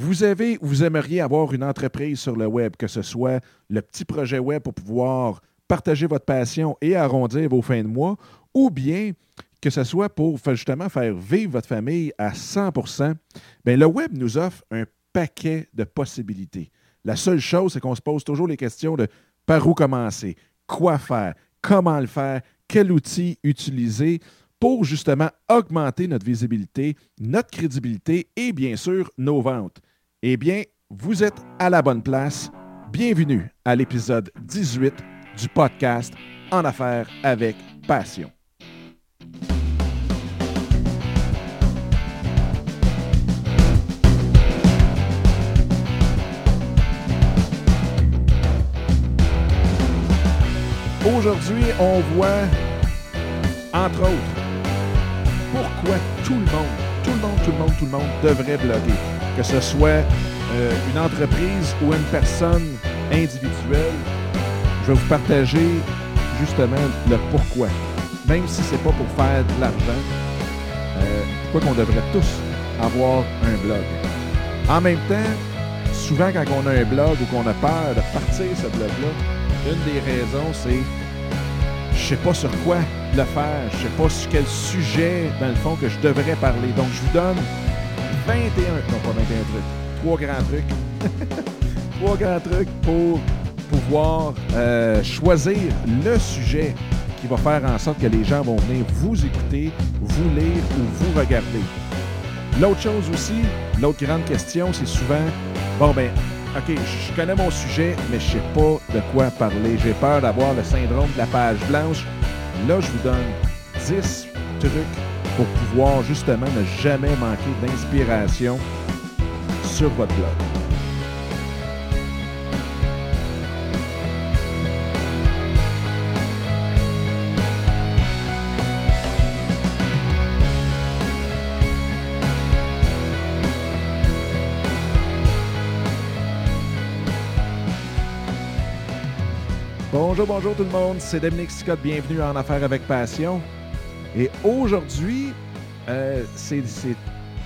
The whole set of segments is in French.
Vous avez, vous aimeriez avoir une entreprise sur le web, que ce soit le petit projet web pour pouvoir partager votre passion et arrondir vos fins de mois, ou bien que ce soit pour justement faire vivre votre famille à 100% bien, le web nous offre un paquet de possibilités. La seule chose, c'est qu'on se pose toujours les questions de par où commencer, quoi faire, comment le faire, quel outil utiliser pour justement augmenter notre visibilité, notre crédibilité et bien sûr nos ventes. Eh bien, vous êtes à la bonne place. Bienvenue à l'épisode 18 du podcast En affaires avec passion. Aujourd'hui, on voit, entre autres, pourquoi tout le monde, tout le monde, tout le monde, tout le monde devrait bloguer. Que ce soit euh, une entreprise ou une personne individuelle, je vais vous partager justement le pourquoi. Même si ce n'est pas pour faire de l'argent, euh, pourquoi qu'on devrait tous avoir un blog? En même temps, souvent quand on a un blog ou qu'on a peur de partir ce blog-là, une des raisons, c'est je sais pas sur quoi le faire, je sais pas sur quel sujet, dans le fond, que je devrais parler. Donc, je vous donne 21, non pas 21 trucs, trois grands trucs. trois grands trucs pour pouvoir euh, choisir le sujet qui va faire en sorte que les gens vont venir vous écouter, vous lire ou vous regarder. L'autre chose aussi, l'autre grande question, c'est souvent, bon ben, OK, je connais mon sujet, mais je sais pas de quoi parler. J'ai peur d'avoir le syndrome de la page blanche. Là, je vous donne 10 trucs pour pouvoir justement ne jamais manquer d'inspiration sur votre blog. Bonjour, bonjour tout le monde, c'est Dominique Scott, bienvenue en Affaires avec Passion. Et aujourd'hui, euh, c'est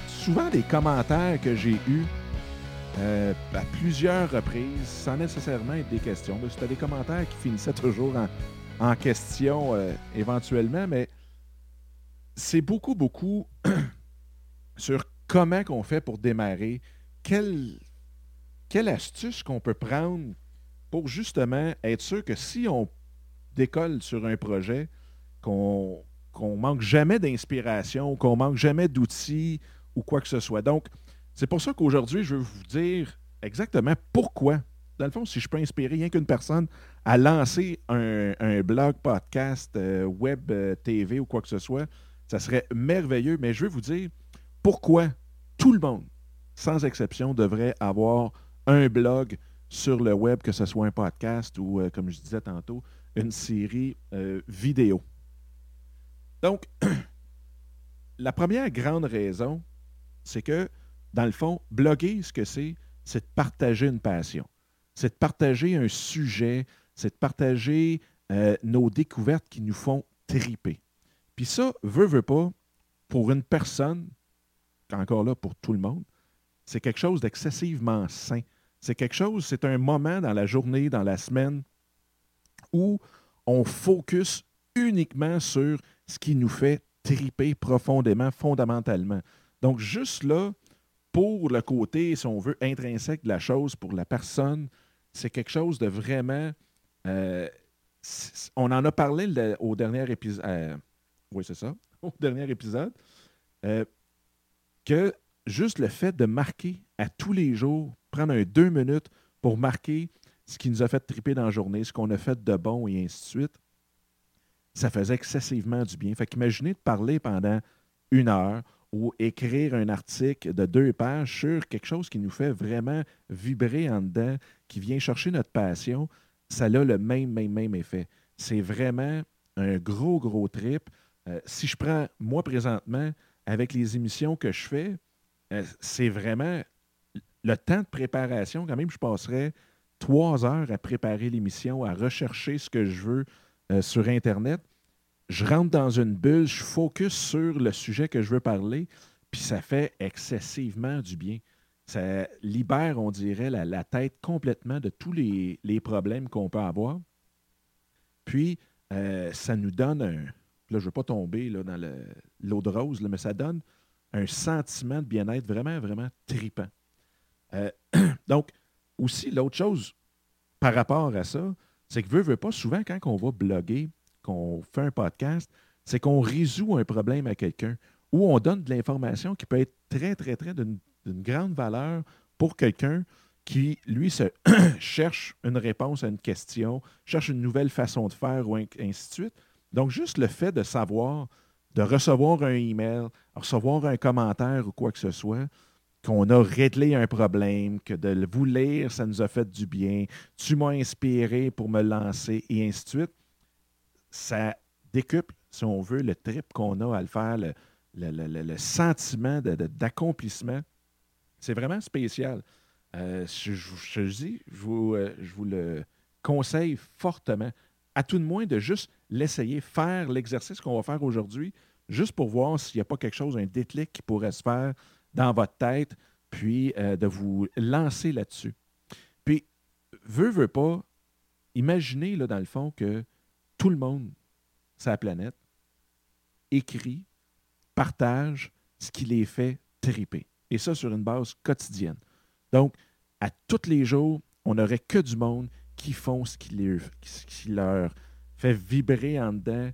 souvent des commentaires que j'ai eus euh, à plusieurs reprises, sans nécessairement être des questions. C'était des commentaires qui finissaient toujours en, question euh, éventuellement, mais c'est beaucoup, beaucoup sur comment qu'on fait pour démarrer, quelle astuce qu'on peut prendre pour justement être sûr que si on décolle sur un projet, qu'on ne manque jamais d'inspiration, qu'on manque jamais d'outils ou quoi que ce soit. Donc, c'est pour ça qu'aujourd'hui, je veux vous dire exactement pourquoi. Dans le fond, si je peux inspirer rien qu'une personne à lancer un, blog, podcast, euh, web, euh, TV ou quoi que ce soit, ça serait merveilleux. Mais je veux vous dire pourquoi tout le monde, sans exception, devrait avoir un blog, sur le web, que ce soit un podcast ou, euh, comme je disais tantôt, une série vidéo. Donc, la première grande raison, c'est que, dans le fond, bloguer, ce que c'est, c'est de partager une passion. C'est de partager un sujet, c'est de partager euh, nos découvertes qui nous font triper. Puis ça, veut, veut pas, pour une personne, encore là, pour tout le monde, c'est quelque chose d'excessivement sain. C'est quelque chose, c'est un moment dans la journée, dans la semaine, où on focus uniquement sur ce qui nous fait triper profondément, fondamentalement. Donc, juste là, pour le côté, si on veut, intrinsèque de la chose, pour la personne, c'est quelque chose de vraiment. Euh, on en a parlé au dernier épisode. Euh, oui, c'est ça, au dernier épisode. Euh, que juste le fait de marquer à tous les jours prendre un deux minutes pour marquer ce qui nous a fait triper dans la journée, ce qu'on a fait de bon et ainsi de suite, ça faisait excessivement du bien. Fait qu'imaginez de parler pendant une heure ou écrire un article de deux pages sur quelque chose qui nous fait vraiment vibrer en dedans, qui vient chercher notre passion, ça a le même, même, même effet. C'est vraiment un gros, gros trip. Euh, si je prends, moi, présentement, avec les émissions que je fais, euh, c'est vraiment le temps de préparation, quand même, je passerais trois heures à préparer l'émission, à rechercher ce que je veux euh, sur Internet. Je rentre dans une bulle, je focus sur le sujet que je veux parler, puis ça fait excessivement du bien. ça libère, on dirait, la, tête complètement de tous les, problèmes qu'on peut avoir. Puis, euh, ça nous donne un. Là, je ne veux pas tomber dans l'eau de rose, mais ça donne un sentiment de bien-être vraiment, vraiment tripant. Euh, donc, aussi, l'autre chose par rapport à ça, c'est que veut, veut pas, souvent, quand on va bloguer, qu'on fait un podcast, c'est qu'on résout un problème à quelqu'un ou on donne de l'information qui peut être très, très, très d'une grande valeur pour quelqu'un qui, lui, se cherche une réponse à une question, cherche une nouvelle façon de faire ou ainsi de suite. Donc, juste le fait de savoir, de recevoir un email, recevoir un commentaire ou quoi que ce soit, qu'on a réglé un problème, que de vous lire, ça nous a fait du bien, tu m'as inspiré pour me lancer et ainsi de suite, ça décuple, si on veut, le trip qu'on a à le faire, le, sentiment d'accomplissement. C'est vraiment spécial. Euh, je vous, euh, je vous le conseille fortement, à tout de moins de juste l'essayer, faire l'exercice qu'on va faire aujourd'hui, juste pour voir s'il n'y a pas quelque chose, un déclic qui pourrait se faire dans votre tête, puis euh, de vous lancer là-dessus. Puis, veut, veut pas, imaginez là, dans le fond que tout le monde, sa planète, écrit, partage ce qui les fait triper. Et ça sur une base quotidienne. Donc, à tous les jours, on n'aurait que du monde qui font ce qui, leur fait vibrer en dedans,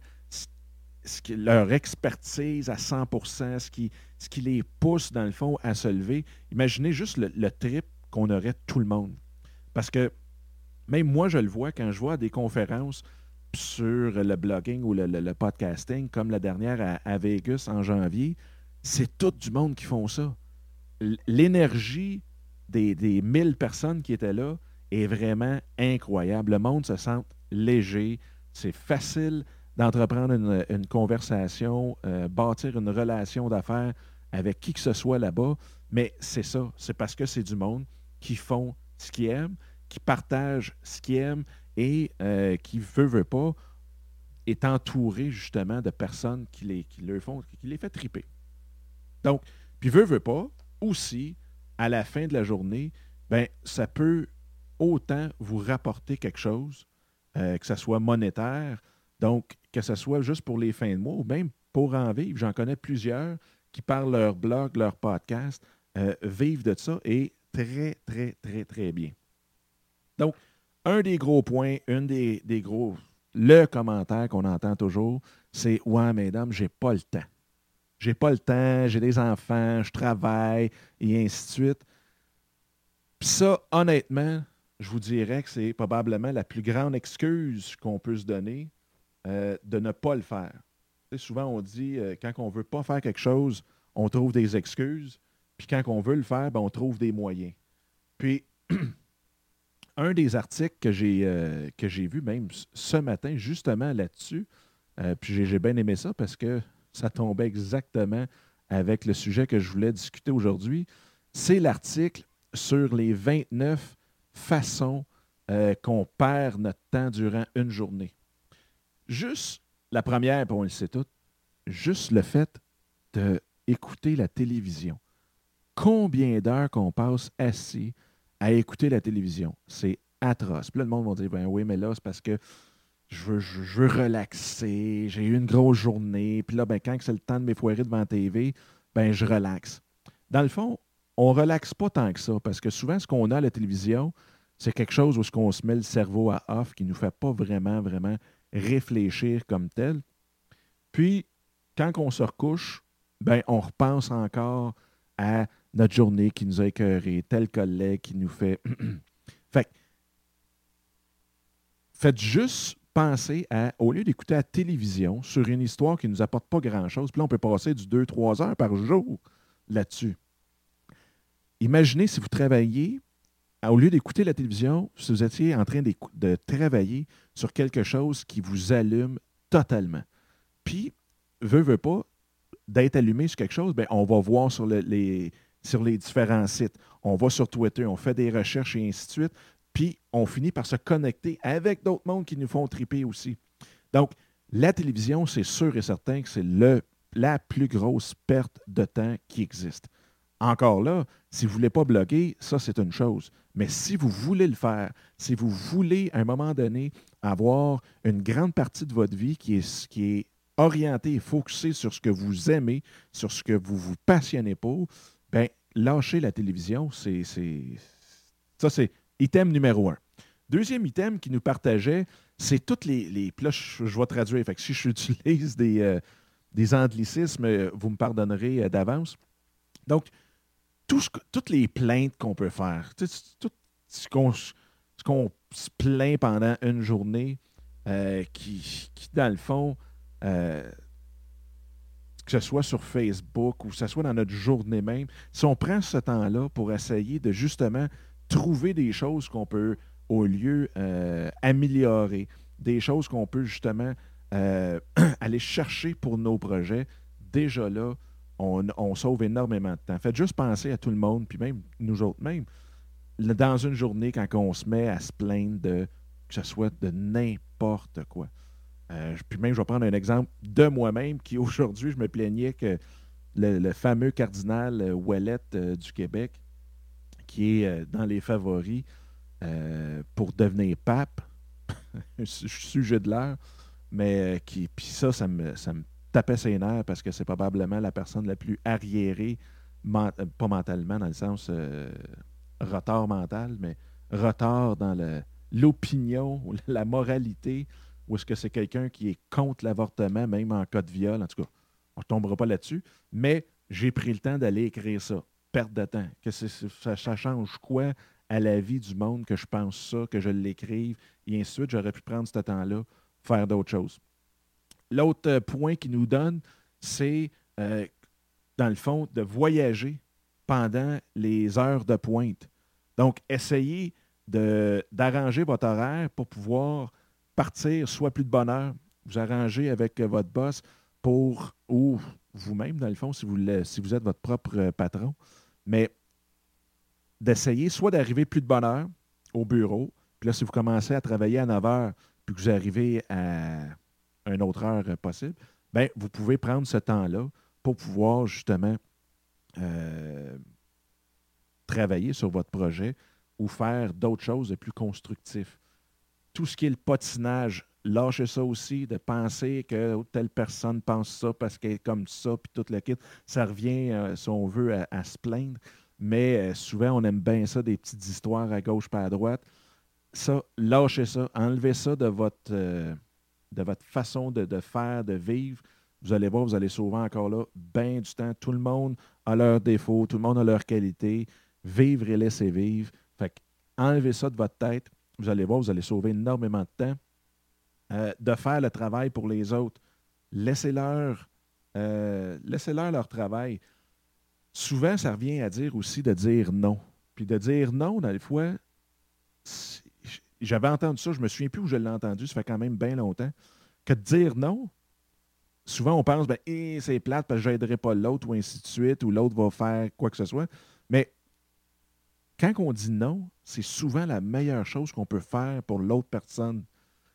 ce qui, leur expertise à 100% ce qui, ce qui les pousse, dans le fond, à se lever. Imaginez juste le, trip qu'on aurait tout le monde. Parce que même moi, je le vois quand je vois des conférences sur le blogging ou le, podcasting, comme la dernière à, Vegas en janvier, c'est tout du monde qui font ça. L'énergie des, des 1000 personnes qui étaient là est vraiment incroyable. Le monde se sent léger, c'est facile d'entreprendre une, conversation, euh, bâtir une relation d'affaires avec qui que ce soit là-bas. Mais c'est ça, c'est parce que c'est du monde qui font ce qu'ils aiment, qui partagent ce qu'ils aiment et euh, qui, veut, veut pas, est entouré justement de personnes qui les, qui le font, qui les fait triper. Donc, puis veut, veut pas, aussi, à la fin de la journée, ben, ça peut autant vous rapporter quelque chose, euh, que ce soit monétaire, donc que ce soit juste pour les fins de mois ou même pour en vivre. J'en connais plusieurs qui, par leur blog, leur podcast, euh, vivent de ça et très, très, très, très bien. Donc, un des gros points, une des, des gros, le commentaire qu'on entend toujours, c'est Ouais, mesdames, j'ai pas le temps. J'ai pas le temps, j'ai des enfants, je travaille, et ainsi de suite. Ça, honnêtement, je vous dirais que c'est probablement la plus grande excuse qu'on peut se donner euh, de ne pas le faire. souvent, on dit euh, quand on ne veut pas faire quelque chose, on trouve des excuses. Puis quand on veut le faire, ben, on trouve des moyens. Puis, un des articles que j'ai euh, vu même ce matin, justement là-dessus, puis j'ai bien aimé ça parce que ça tombait exactement avec le sujet que je voulais discuter aujourd'hui, c'est l'article sur les 29 façons qu'on perd notre temps durant une journée. Juste la première, on le sait tout, juste le fait d'écouter la télévision. Combien d'heures qu'on passe assis à écouter la télévision? C'est atroce. Puis le monde va dire, ben oui, mais là, c'est parce que je veux, veux relaxer, j'ai eu une grosse journée, puis là, ben, quand c'est le temps de m'effoirer devant la TV, ben, je relaxe. Dans le fond, on ne relaxe pas tant que ça, parce que souvent, ce qu'on a à la télévision, c'est quelque chose où on se met le cerveau à off qui ne nous fait pas vraiment, vraiment réfléchir comme tel. Puis, quand on se recouche, ben, on repense encore à notre journée qui nous a écœuré, tel collègue qui nous fait. fait faites juste penser à, au lieu d'écouter la télévision sur une histoire qui ne nous apporte pas grand-chose, puis là, on peut passer du 2-3 heures par jour là-dessus. Imaginez si vous travaillez au lieu d'écouter la télévision, si vous étiez en train de travailler sur quelque chose qui vous allume totalement. Puis, veut, veut pas, d'être allumé sur quelque chose, bien, on va voir sur, les, sur les différents sites. On va sur Twitter, on fait des recherches et ainsi de suite. Puis, on finit par se connecter avec d'autres mondes qui nous font triper aussi. Donc, la télévision, c'est sûr et certain que c'est la plus grosse perte de temps qui existe. Encore là, si vous ne voulez pas bloguer, ça, c'est une chose. Mais si vous voulez le faire, si vous voulez, à un moment donné, avoir une grande partie de votre vie qui est, orientée et focusée sur ce que vous aimez, sur ce que vous vous passionnez pour, bien, lâcher la télévision, c'est. Ça, c'est item numéro un. Deuxième item qui nous partageait, c'est toutes les. les là, je, vais traduire. Fait si j'utilise des, euh, des anglicismes, vous me pardonnerez euh, d'avance. Donc, toutes les plaintes qu'on peut faire, tout, ce qu'on se plaint pendant une journée, euh, qui, dans le fond, euh, que ce soit sur Facebook ou que ce soit dans notre journée même, si on prend ce temps-là pour essayer de justement trouver des choses qu'on peut, au lieu, euh, améliorer, des choses qu'on peut justement aller chercher pour nos projets, déjà là, on, sauve énormément de temps. Faites juste penser à tout le monde, puis même nous autres même. Dans une journée, quand on se met à se plaindre de que ce soit de n'importe quoi. Euh, puis même, je vais prendre un exemple de moi-même qui aujourd'hui, je me plaignais que le, fameux cardinal euh, Ouellet euh, du Québec, qui est dans les favoris pour devenir pape, sujet de l'heure, mais qui, puis ça, ça ça me tapait ses nerfs parce que c'est probablement la personne la plus arriérée, euh, pas mentalement dans le sens euh, retard mental, mais retard dans l'opinion, la moralité, ou est-ce que c'est quelqu'un qui est contre l'avortement, même en cas de viol. En tout cas, on ne tombera pas là-dessus. Mais j'ai pris le temps d'aller écrire ça. Perte de temps. Que ça, ça, change quoi à la vie du monde que je pense ça, que je l'écrive, et ainsi de suite. J'aurais pu prendre ce temps-là, faire d'autres choses. L'autre euh, point qu'il nous donne, c'est, euh, dans le fond, de voyager pendant les heures de pointe. Donc, essayez d'arranger votre horaire pour pouvoir partir soit plus de bonne heure, vous arrangez avec votre boss pour, ou vous-même, dans le fond, si vous, si vous êtes votre propre euh, patron, mais d'essayer soit d'arriver plus de bonne heure au bureau, puis là, si vous commencez à travailler à 9 heures, puis que vous arrivez à une autre heure euh, possible, ben, vous pouvez prendre ce temps-là pour pouvoir justement euh, travailler sur votre projet ou faire d'autres choses de plus constructifs. Tout ce qui est le patinage, lâchez ça aussi, de penser que telle personne pense ça parce qu'elle est comme ça, puis tout le kit. Ça revient, euh, si on veut, à, se plaindre. Mais souvent, on aime bien ça, des petites histoires à gauche pas à droite. Ça, lâchez ça, enlevez ça de votre de votre façon de, faire, de vivre, vous allez voir, vous allez sauver encore là bien du temps. Tout le monde a leurs défauts, tout le monde a leurs qualités. Vivre et laisser vivre. Fait enlevez ça de votre tête. Vous allez voir, vous allez sauver énormément de temps. Euh, de faire le travail pour les autres. Laissez-leur euh, laissez -leur, leur travail. Souvent, ça revient à dire aussi de dire non. Puis de dire non, dans les fois, j'avais entendu ça, je me souviens plus où je l'ai entendu, ça fait quand même bien longtemps, que de dire non, souvent on pense, ben, eh, c'est plate parce que je n'aiderai pas l'autre ou ainsi de suite, ou l'autre va faire quoi que ce soit. Mais quand on dit non, c'est souvent la meilleure chose qu'on peut faire pour l'autre personne.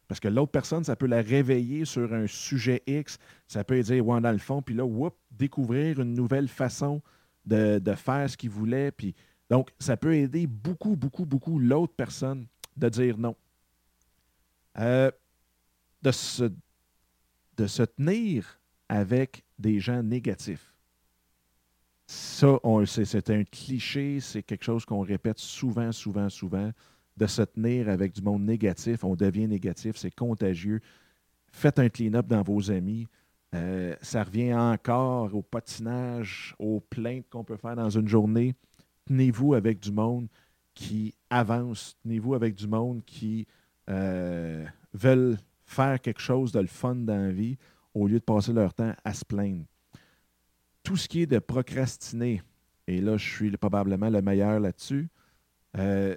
Parce que l'autre personne, ça peut la réveiller sur un sujet X, ça peut dire, ouais, dans le fond, puis là, découvrir une nouvelle façon de, de faire ce qu'il voulait. Donc, ça peut aider beaucoup, beaucoup, beaucoup l'autre personne de dire non. Euh, de, se, tenir avec des gens négatifs. Ça, c'est un cliché, c'est quelque chose qu'on répète souvent, souvent, souvent. De se tenir avec du monde négatif, on devient négatif, c'est contagieux. Faites un clean-up dans vos amis. Euh, ça revient encore au patinage, aux plaintes qu'on peut faire dans une journée. Tenez-vous avec du monde qui avancent, tenez-vous avec du monde qui euh, veulent faire quelque chose de le fun dans la vie au lieu de passer leur temps à se plaindre. Tout ce qui est de procrastiner, et là, je suis probablement le meilleur là-dessus, euh,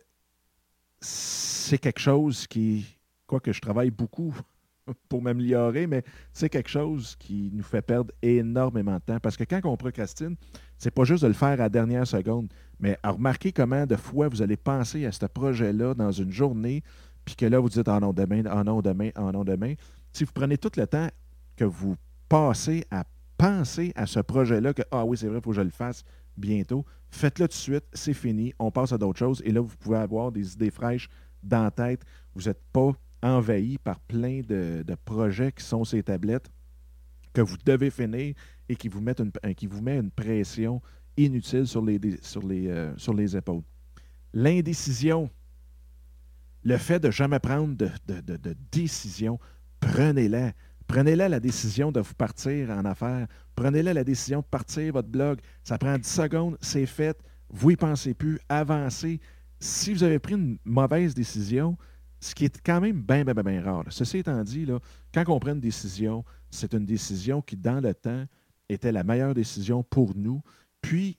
c'est quelque chose qui, quoi que je travaille beaucoup pour m'améliorer, mais c'est quelque chose qui nous fait perdre énormément de temps. Parce que quand on procrastine, c'est pas juste de le faire à la dernière seconde, mais à remarquer comment de fois vous allez penser à ce projet-là dans une journée, puis que là, vous dites en ah non, demain, en ah non, demain, en ah non, demain. Si vous prenez tout le temps que vous passez à penser à ce projet-là, que ah oui, c'est vrai, il faut que je le fasse bientôt. Faites-le tout de suite, c'est fini, on passe à d'autres choses. Et là, vous pouvez avoir des idées fraîches dans la tête. Vous n'êtes pas envahi par plein de, projets qui sont ces tablettes que vous devez finir et qui vous mettent une, qui vous met une pression inutile sur les, sur les, euh, sur les épaules. L'indécision, le fait de jamais prendre de, de, de décision, prenez-la. Prenez-la la décision de vous partir en affaires. Prenez-la la décision de partir votre blog. Ça prend 10 secondes, c'est fait. Vous y pensez plus. Avancez. Si vous avez pris une mauvaise décision, ce qui est quand même bien, bien, bien, rare. Ceci étant dit, là, quand on prend une décision, c'est une décision qui, dans le temps, était la meilleure décision pour nous. Puis,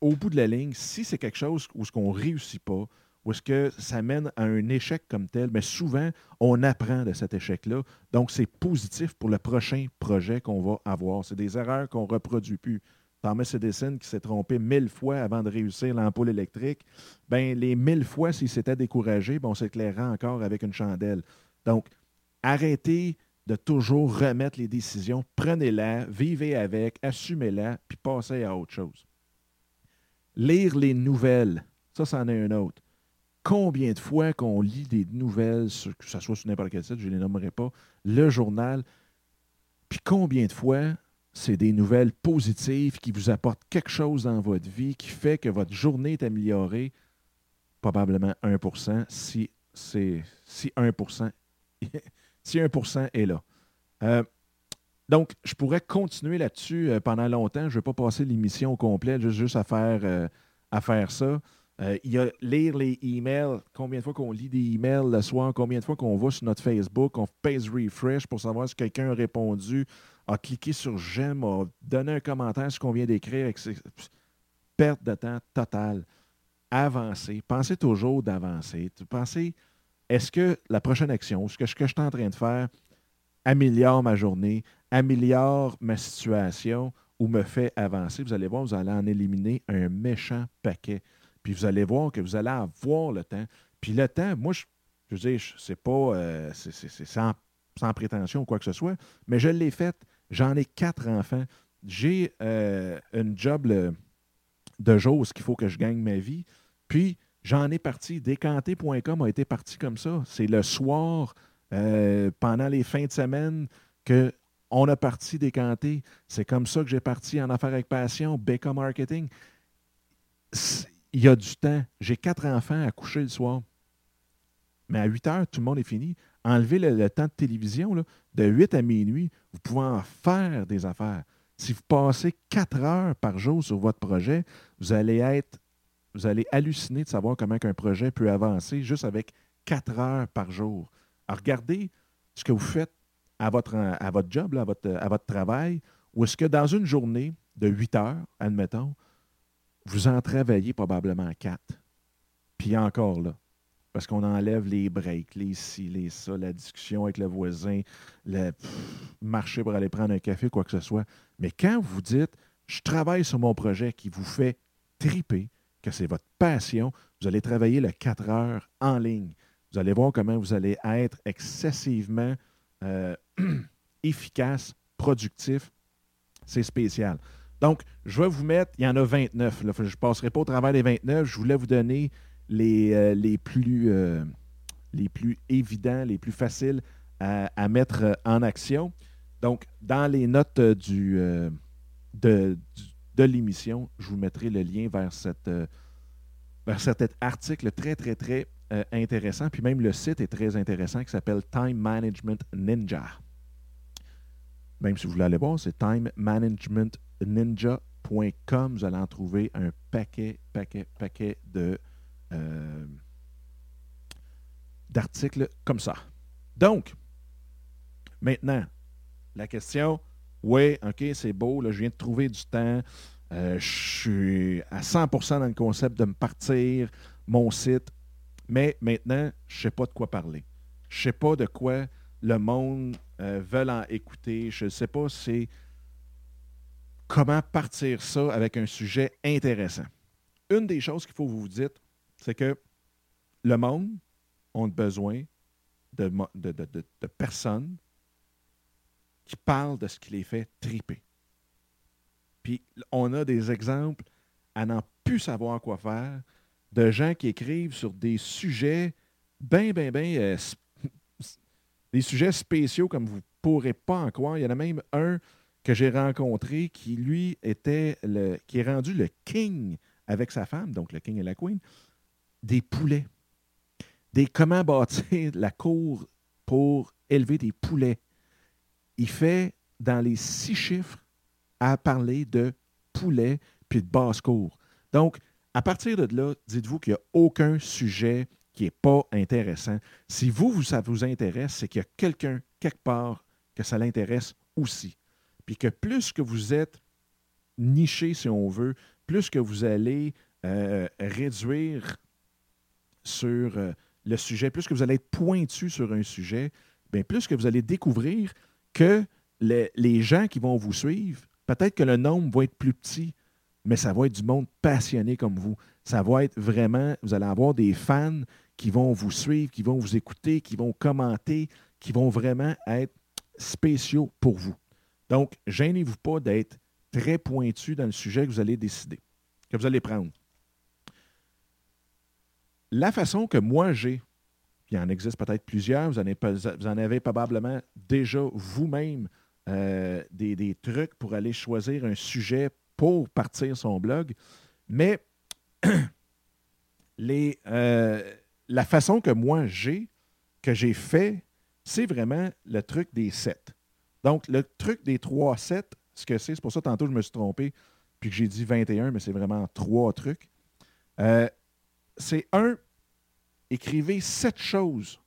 au bout de la ligne, si c'est quelque chose où ce qu'on ne réussit pas, ou est-ce que ça mène à un échec comme tel, mais souvent, on apprend de cet échec-là. Donc, c'est positif pour le prochain projet qu'on va avoir. C'est des erreurs qu'on ne reproduit plus. Thomas Edison, qui s'est trompé mille fois avant de réussir l'ampoule électrique, ben les mille fois, s'il s'était découragé, ben, on s'éclairera encore avec une chandelle. Donc, arrêtez de toujours remettre les décisions. Prenez-la, vivez avec, assumez-la, puis passez à autre chose. Lire les nouvelles, ça, c'en est un autre combien de fois qu'on lit des nouvelles, que ce soit sur n'importe quel site, je ne les nommerai pas, le journal, puis combien de fois c'est des nouvelles positives qui vous apportent quelque chose dans votre vie, qui fait que votre journée est améliorée, probablement 1% si, si 1 si 1% est là. Euh, donc, je pourrais continuer là-dessus euh, pendant longtemps. Je ne vais pas passer l'émission au complet, juste, à, faire, euh, à faire ça. Il y a lire les emails, combien de fois qu'on lit des emails le soir, combien de fois qu'on va sur notre Facebook, on pèse refresh pour savoir si quelqu'un a répondu, a cliqué sur j'aime, a donné un commentaire sur ce qu'on vient d'écrire. Perte de temps totale. Avancer. Pensez toujours d'avancer. Pensez, est-ce que la prochaine action, ce que, je suis en train de faire, améliore ma journée, améliore ma situation ou me fait avancer? Vous allez voir, vous allez en éliminer un méchant paquet. Puis vous allez voir que vous allez avoir le temps. Puis le temps, moi, je, je veux dire, c'est pas euh, c'est sans, prétention ou quoi que ce soit, mais je l'ai fait. J'en ai quatre enfants. J'ai euh, une job de jour, qu'il faut que je gagne ma vie. Puis j'en ai parti. Décanté.com a été parti comme ça. C'est le soir, euh, pendant les fins de semaine, que on a parti décanter. C'est comme ça que j'ai parti en affaires avec passion, Becca Marketing il y a du temps. J'ai quatre enfants à coucher le soir. Mais à 8 heures, tout le monde est fini. Enlevez le, temps de télévision. De 8 à minuit, vous pouvez en faire des affaires. Si vous passez 4 heures par jour sur votre projet, vous allez être, vous allez halluciner de savoir comment un projet peut avancer juste avec 4 heures par jour. Alors, regardez ce que vous faites à votre, à votre job, à, votre, à votre travail, ou est-ce que dans une journée de 8 heures, admettons, vous en travaillez probablement quatre. Puis encore là, parce qu'on enlève les breaks, les ci, les ça, la discussion avec le voisin, le marcher pour aller prendre un café, quoi que ce soit. Mais quand vous dites, je travaille sur mon projet qui vous fait triper, que c'est votre passion, vous allez travailler le 4 heures en ligne. Vous allez voir comment vous allez être excessivement euh, efficace, productif. C'est spécial. Donc, je vais vous mettre, il y en a 29. je ne passerai pas au travers des 29. Je voulais vous donner les, euh, euh, les plus évidents, les plus faciles à, mettre en action. Donc, dans les notes du, de l'émission, je vous mettrai le lien vers, vers cet article très, très, très intéressant. Puis même le site est très intéressant qui s'appelle Time Management Ninja. Même si vous voulez aller voir, c'est Time Management ninja.com. Vous allez en trouver un paquet, paquet, paquet de, euh, d'articles comme ça. Donc, maintenant, la question, oui, OK, c'est beau, là, je viens de trouver du temps, euh, je suis à 100% dans le concept de me partir, mon site, mais maintenant, je ne sais pas de quoi parler. Je ne sais pas de quoi le monde euh, veut en écouter. Je ne sais pas si comment partir ça avec un sujet intéressant. Une des choses qu'il faut vous vous dites, c'est que le monde a besoin de, personnes qui parlent de ce qui les fait triper. Puis on a des exemples à n'en plus savoir quoi faire, de gens qui écrivent sur des sujets bien, bien, bien, euh, des sujets spéciaux comme vous ne pourrez pas en croire. Il y en a même un que j'ai rencontré qui, lui, était le, qui est rendu le king avec sa femme, donc le king et la queen, des poulets. Des comment bâtir la cour pour élever des poulets. Il fait dans les six chiffres à parler de poulets puis de basse-cour. Donc, à partir de là, dites-vous qu'il n'y a aucun sujet qui n'est pas intéressant. Si vous, ça vous intéresse, c'est qu'il y a quelqu'un, quelque part, que ça l'intéresse aussi. Puis que plus que vous êtes niché, si on veut, plus que vous allez euh, réduire sur euh, le sujet, plus que vous allez être pointu sur un sujet, bien plus que vous allez découvrir que les, gens qui vont vous suivre, peut-être que le nombre va être plus petit, mais ça va être du monde passionné comme vous. Ça va être vraiment, vous allez avoir des fans qui vont vous suivre, qui vont vous écouter, qui vont commenter, qui vont vraiment être spéciaux pour vous. Donc, gênez-vous pas d'être très pointu dans le sujet que vous allez décider, que vous allez prendre. La façon que moi j'ai, il en existe peut-être plusieurs, vous en, avez, probablement déjà vous-même euh, des, trucs pour aller choisir un sujet pour partir son blog. Mais euh, la façon que moi j'ai, que j'ai fait, c'est vraiment le truc des sept. Donc, le truc des trois sets, ce que c'est, c'est pour ça tantôt je me suis trompé, puis que j'ai dit 21, mais c'est vraiment trois trucs. Euh, c'est un, écrivez sept choses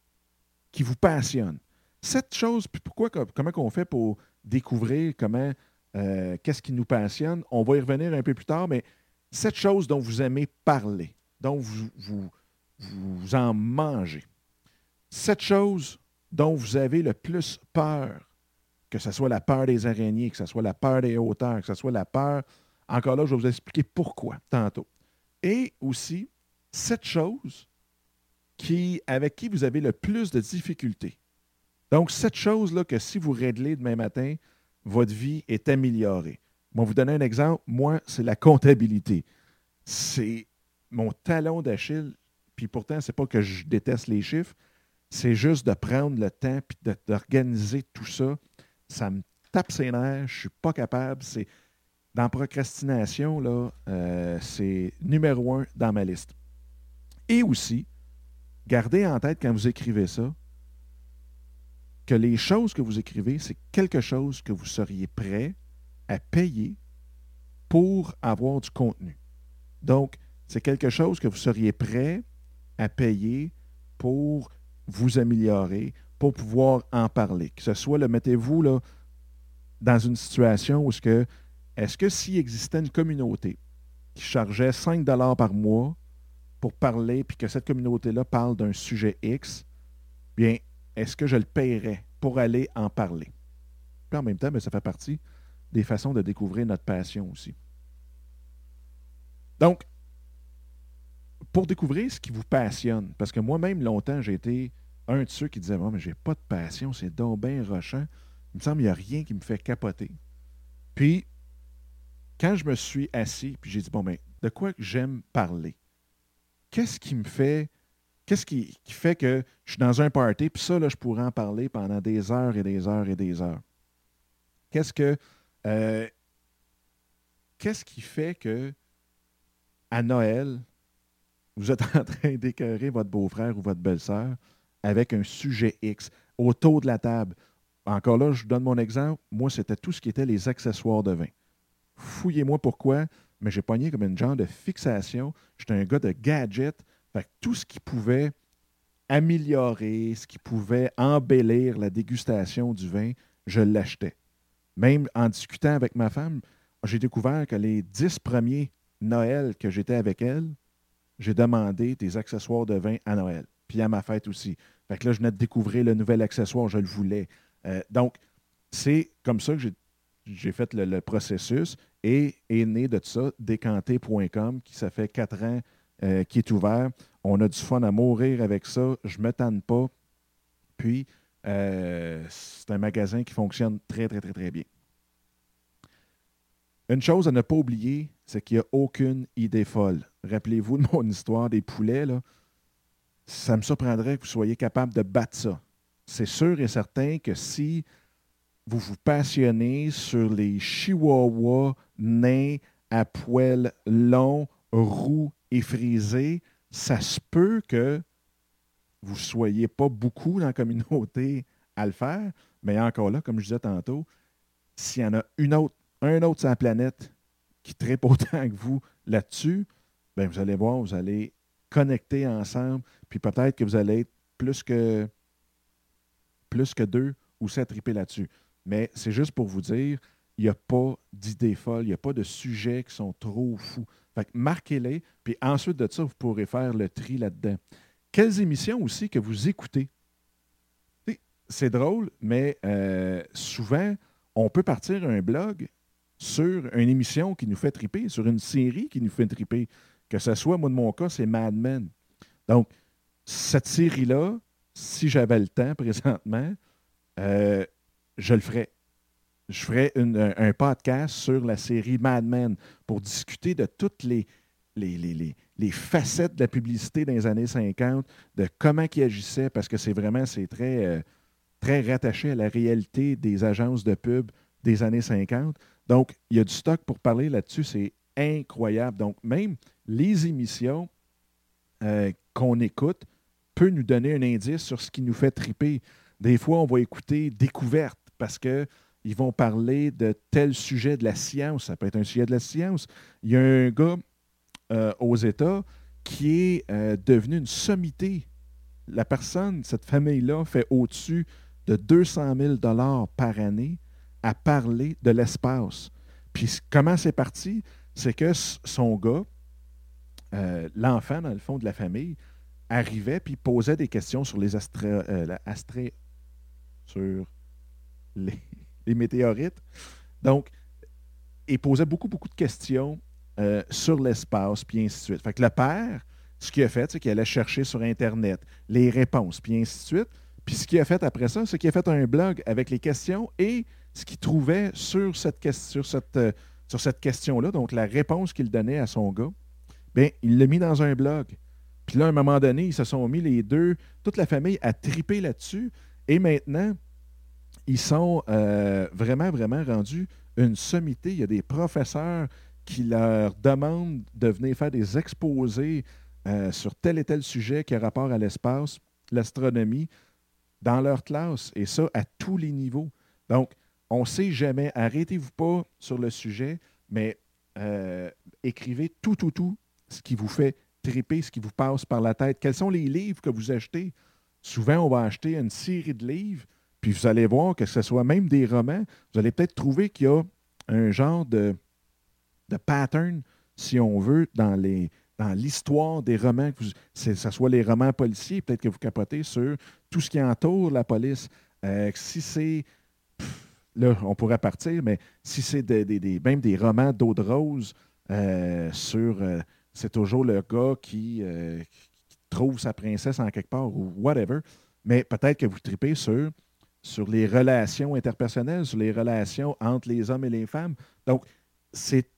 qui vous passionnent. Sept choses, puis pourquoi, comment on fait pour découvrir comment, euh, qu'est-ce qui nous passionne? On va y revenir un peu plus tard, mais sept choses dont vous aimez parler, dont vous, vous, vous en mangez. Sept choses dont vous avez le plus peur, que ce soit la peur des araignées, que ce soit la peur des hauteurs, que ce soit la peur. Encore là, je vais vous expliquer pourquoi tantôt. Et aussi, sept choses qui, avec qui vous avez le plus de difficultés. Donc, cette chose-là que si vous réglez demain matin, votre vie est améliorée. Vais vous donner un exemple. Moi, c'est la comptabilité. C'est mon talon d'Achille. Puis pourtant, ce n'est pas que je déteste les chiffres. C'est juste de prendre le temps et d'organiser tout ça. Ça me tape ses nerfs. Je ne suis pas capable. C'est dans procrastination, là, euh, c'est numéro un dans ma liste. Et aussi, gardez en tête quand vous écrivez ça, que les choses que vous écrivez, c'est quelque chose que vous seriez prêt à payer pour avoir du contenu. Donc, c'est quelque chose que vous seriez prêt à payer pour vous améliorer, pour pouvoir en parler. Que ce soit, le mettez-vous dans une situation où est-ce que s'il existait une communauté qui chargeait 5 par mois pour parler, puis que cette communauté-là parle d'un sujet X, bien, est-ce que je le paierais pour aller en parler? Puis en même temps, ben, ça fait partie des façons de découvrir notre passion aussi. Donc, pour découvrir ce qui vous passionne, parce que moi-même, longtemps, j'ai été un de ceux qui disait Moi, mais j'ai pas de passion, c'est donc bien rochant. Il me semble qu'il n'y a rien qui me fait capoter. Puis, quand je me suis assis, puis j'ai dit Bon, ben, de quoi j'aime parler? Qu'est-ce qui me fait Qu'est-ce qui, fait que je suis dans un party, puis ça, là, je pourrais en parler pendant des heures et des heures et des heures? Qu'est-ce que. Euh, qui fait que à Noël, vous êtes en train d'écœurer votre beau-frère ou votre belle-sœur avec un sujet X autour de la table? Encore là, je vous donne mon exemple. Moi, c'était tout ce qui était les accessoires de vin. Fouillez-moi pourquoi, mais j'ai pogné comme une genre de fixation. J'étais un gars de gadget tout ce qui pouvait améliorer, ce qui pouvait embellir la dégustation du vin, je l'achetais. Même en discutant avec ma femme, j'ai découvert que les dix premiers Noël que j'étais avec elle, j'ai demandé des accessoires de vin à Noël. Puis à ma fête aussi. Fait que là, je venais de découvrir le nouvel accessoire, je le voulais. Euh, donc, c'est comme ça que j'ai fait le, processus et est né de ça, décanté.com, qui ça fait quatre ans euh, qui est ouvert. On a du fun à mourir avec ça. Je ne me tanne pas. Puis, euh, c'est un magasin qui fonctionne très, très, très, très bien. Une chose à ne pas oublier, c'est qu'il n'y a aucune idée folle. Rappelez-vous de mon histoire des poulets, là. Ça me surprendrait que vous soyez capable de battre ça. C'est sûr et certain que si vous vous passionnez sur les chihuahuas nains à poils longs, roux et frisés, ça se peut que vous ne soyez pas beaucoup dans la communauté à le faire, mais encore là, comme je disais tantôt, s'il y en a une autre, un autre sur la planète qui tripe autant que vous là-dessus, ben vous allez voir, vous allez connecter ensemble, puis peut-être que vous allez être plus que plus que deux ou sept triper là-dessus. Mais c'est juste pour vous dire, il n'y a pas d'idées folles, il n'y a pas de sujets qui sont trop fous. Fait que marquez-les, puis ensuite de ça, vous pourrez faire le tri là-dedans. Quelles émissions aussi que vous écoutez? C'est drôle, mais euh, souvent, on peut partir un blog sur une émission qui nous fait triper, sur une série qui nous fait triper. Que ce soit, moi, de mon cas, c'est Mad Men. Donc, cette série-là, si j'avais le temps présentement, euh, je le ferais. Je ferais un, podcast sur la série Mad Men pour discuter de toutes les, facettes de la publicité dans les années 50, de comment ils agissaient, parce que c'est vraiment, c'est très, euh, très rattaché à la réalité des agences de pub des années 50. Donc, il y a du stock pour parler là-dessus, c'est incroyable. Donc, même les émissions euh, qu'on écoute peut nous donner un indice sur ce qui nous fait triper. Des fois, on va écouter Découverte parce qu'ils vont parler de tel sujet de la science. Ça peut être un sujet de la science. Il y a un gars euh, aux États qui est euh, devenu une sommité. La personne, cette famille-là, fait au-dessus de 200 000 par année à parler de l'espace. Puis comment c'est parti? C'est que son gars, euh, l'enfant, dans le fond de la famille, arrivait puis posait des questions sur les astra, sur les, météorites. Donc, il posait beaucoup, beaucoup de questions euh, sur l'espace, puis ainsi de suite. Fait que le père, ce qu'il a fait, c'est qu'il allait chercher sur Internet les réponses, puis ainsi de suite. Puis ce qu'il a fait après ça, c'est qu'il a fait un blog avec les questions et ce qu'il trouvait sur cette, euh, sur cette question-là, donc la réponse qu'il donnait à son gars, bien, il l'a mis dans un blog. Puis là, à un moment donné, ils se sont mis les deux, toute la famille a tripé là-dessus. Et maintenant, ils sont euh, vraiment, vraiment rendus une sommité. Il y a des professeurs qui leur demandent de venir faire des exposés euh, sur tel et tel sujet qui a rapport à l'espace, l'astronomie, dans leur classe, et ça à tous les niveaux. Donc, on ne sait jamais. Arrêtez-vous pas sur le sujet, mais euh, écrivez tout, tout, tout ce qui vous fait triper, ce qui vous passe par la tête. Quels sont les livres que vous achetez? Souvent, on va acheter une série de livres, puis vous allez voir que ce soit même des romans, vous allez peut-être trouver qu'il y a un genre de, de pattern, si on veut, dans les dans l'histoire des romans, que ce soit les romans policiers, peut-être que vous capotez sur tout ce qui entoure la police. Euh, si c'est là, on pourrait partir, mais si c'est des, même des romans d'eau de rose euh, sur. Euh, c'est toujours le gars qui, trouve sa princesse en quelque part ou whatever. Mais peut-être que vous tripez sur, sur les relations interpersonnelles, sur les relations entre les hommes et les femmes. Donc, c'est.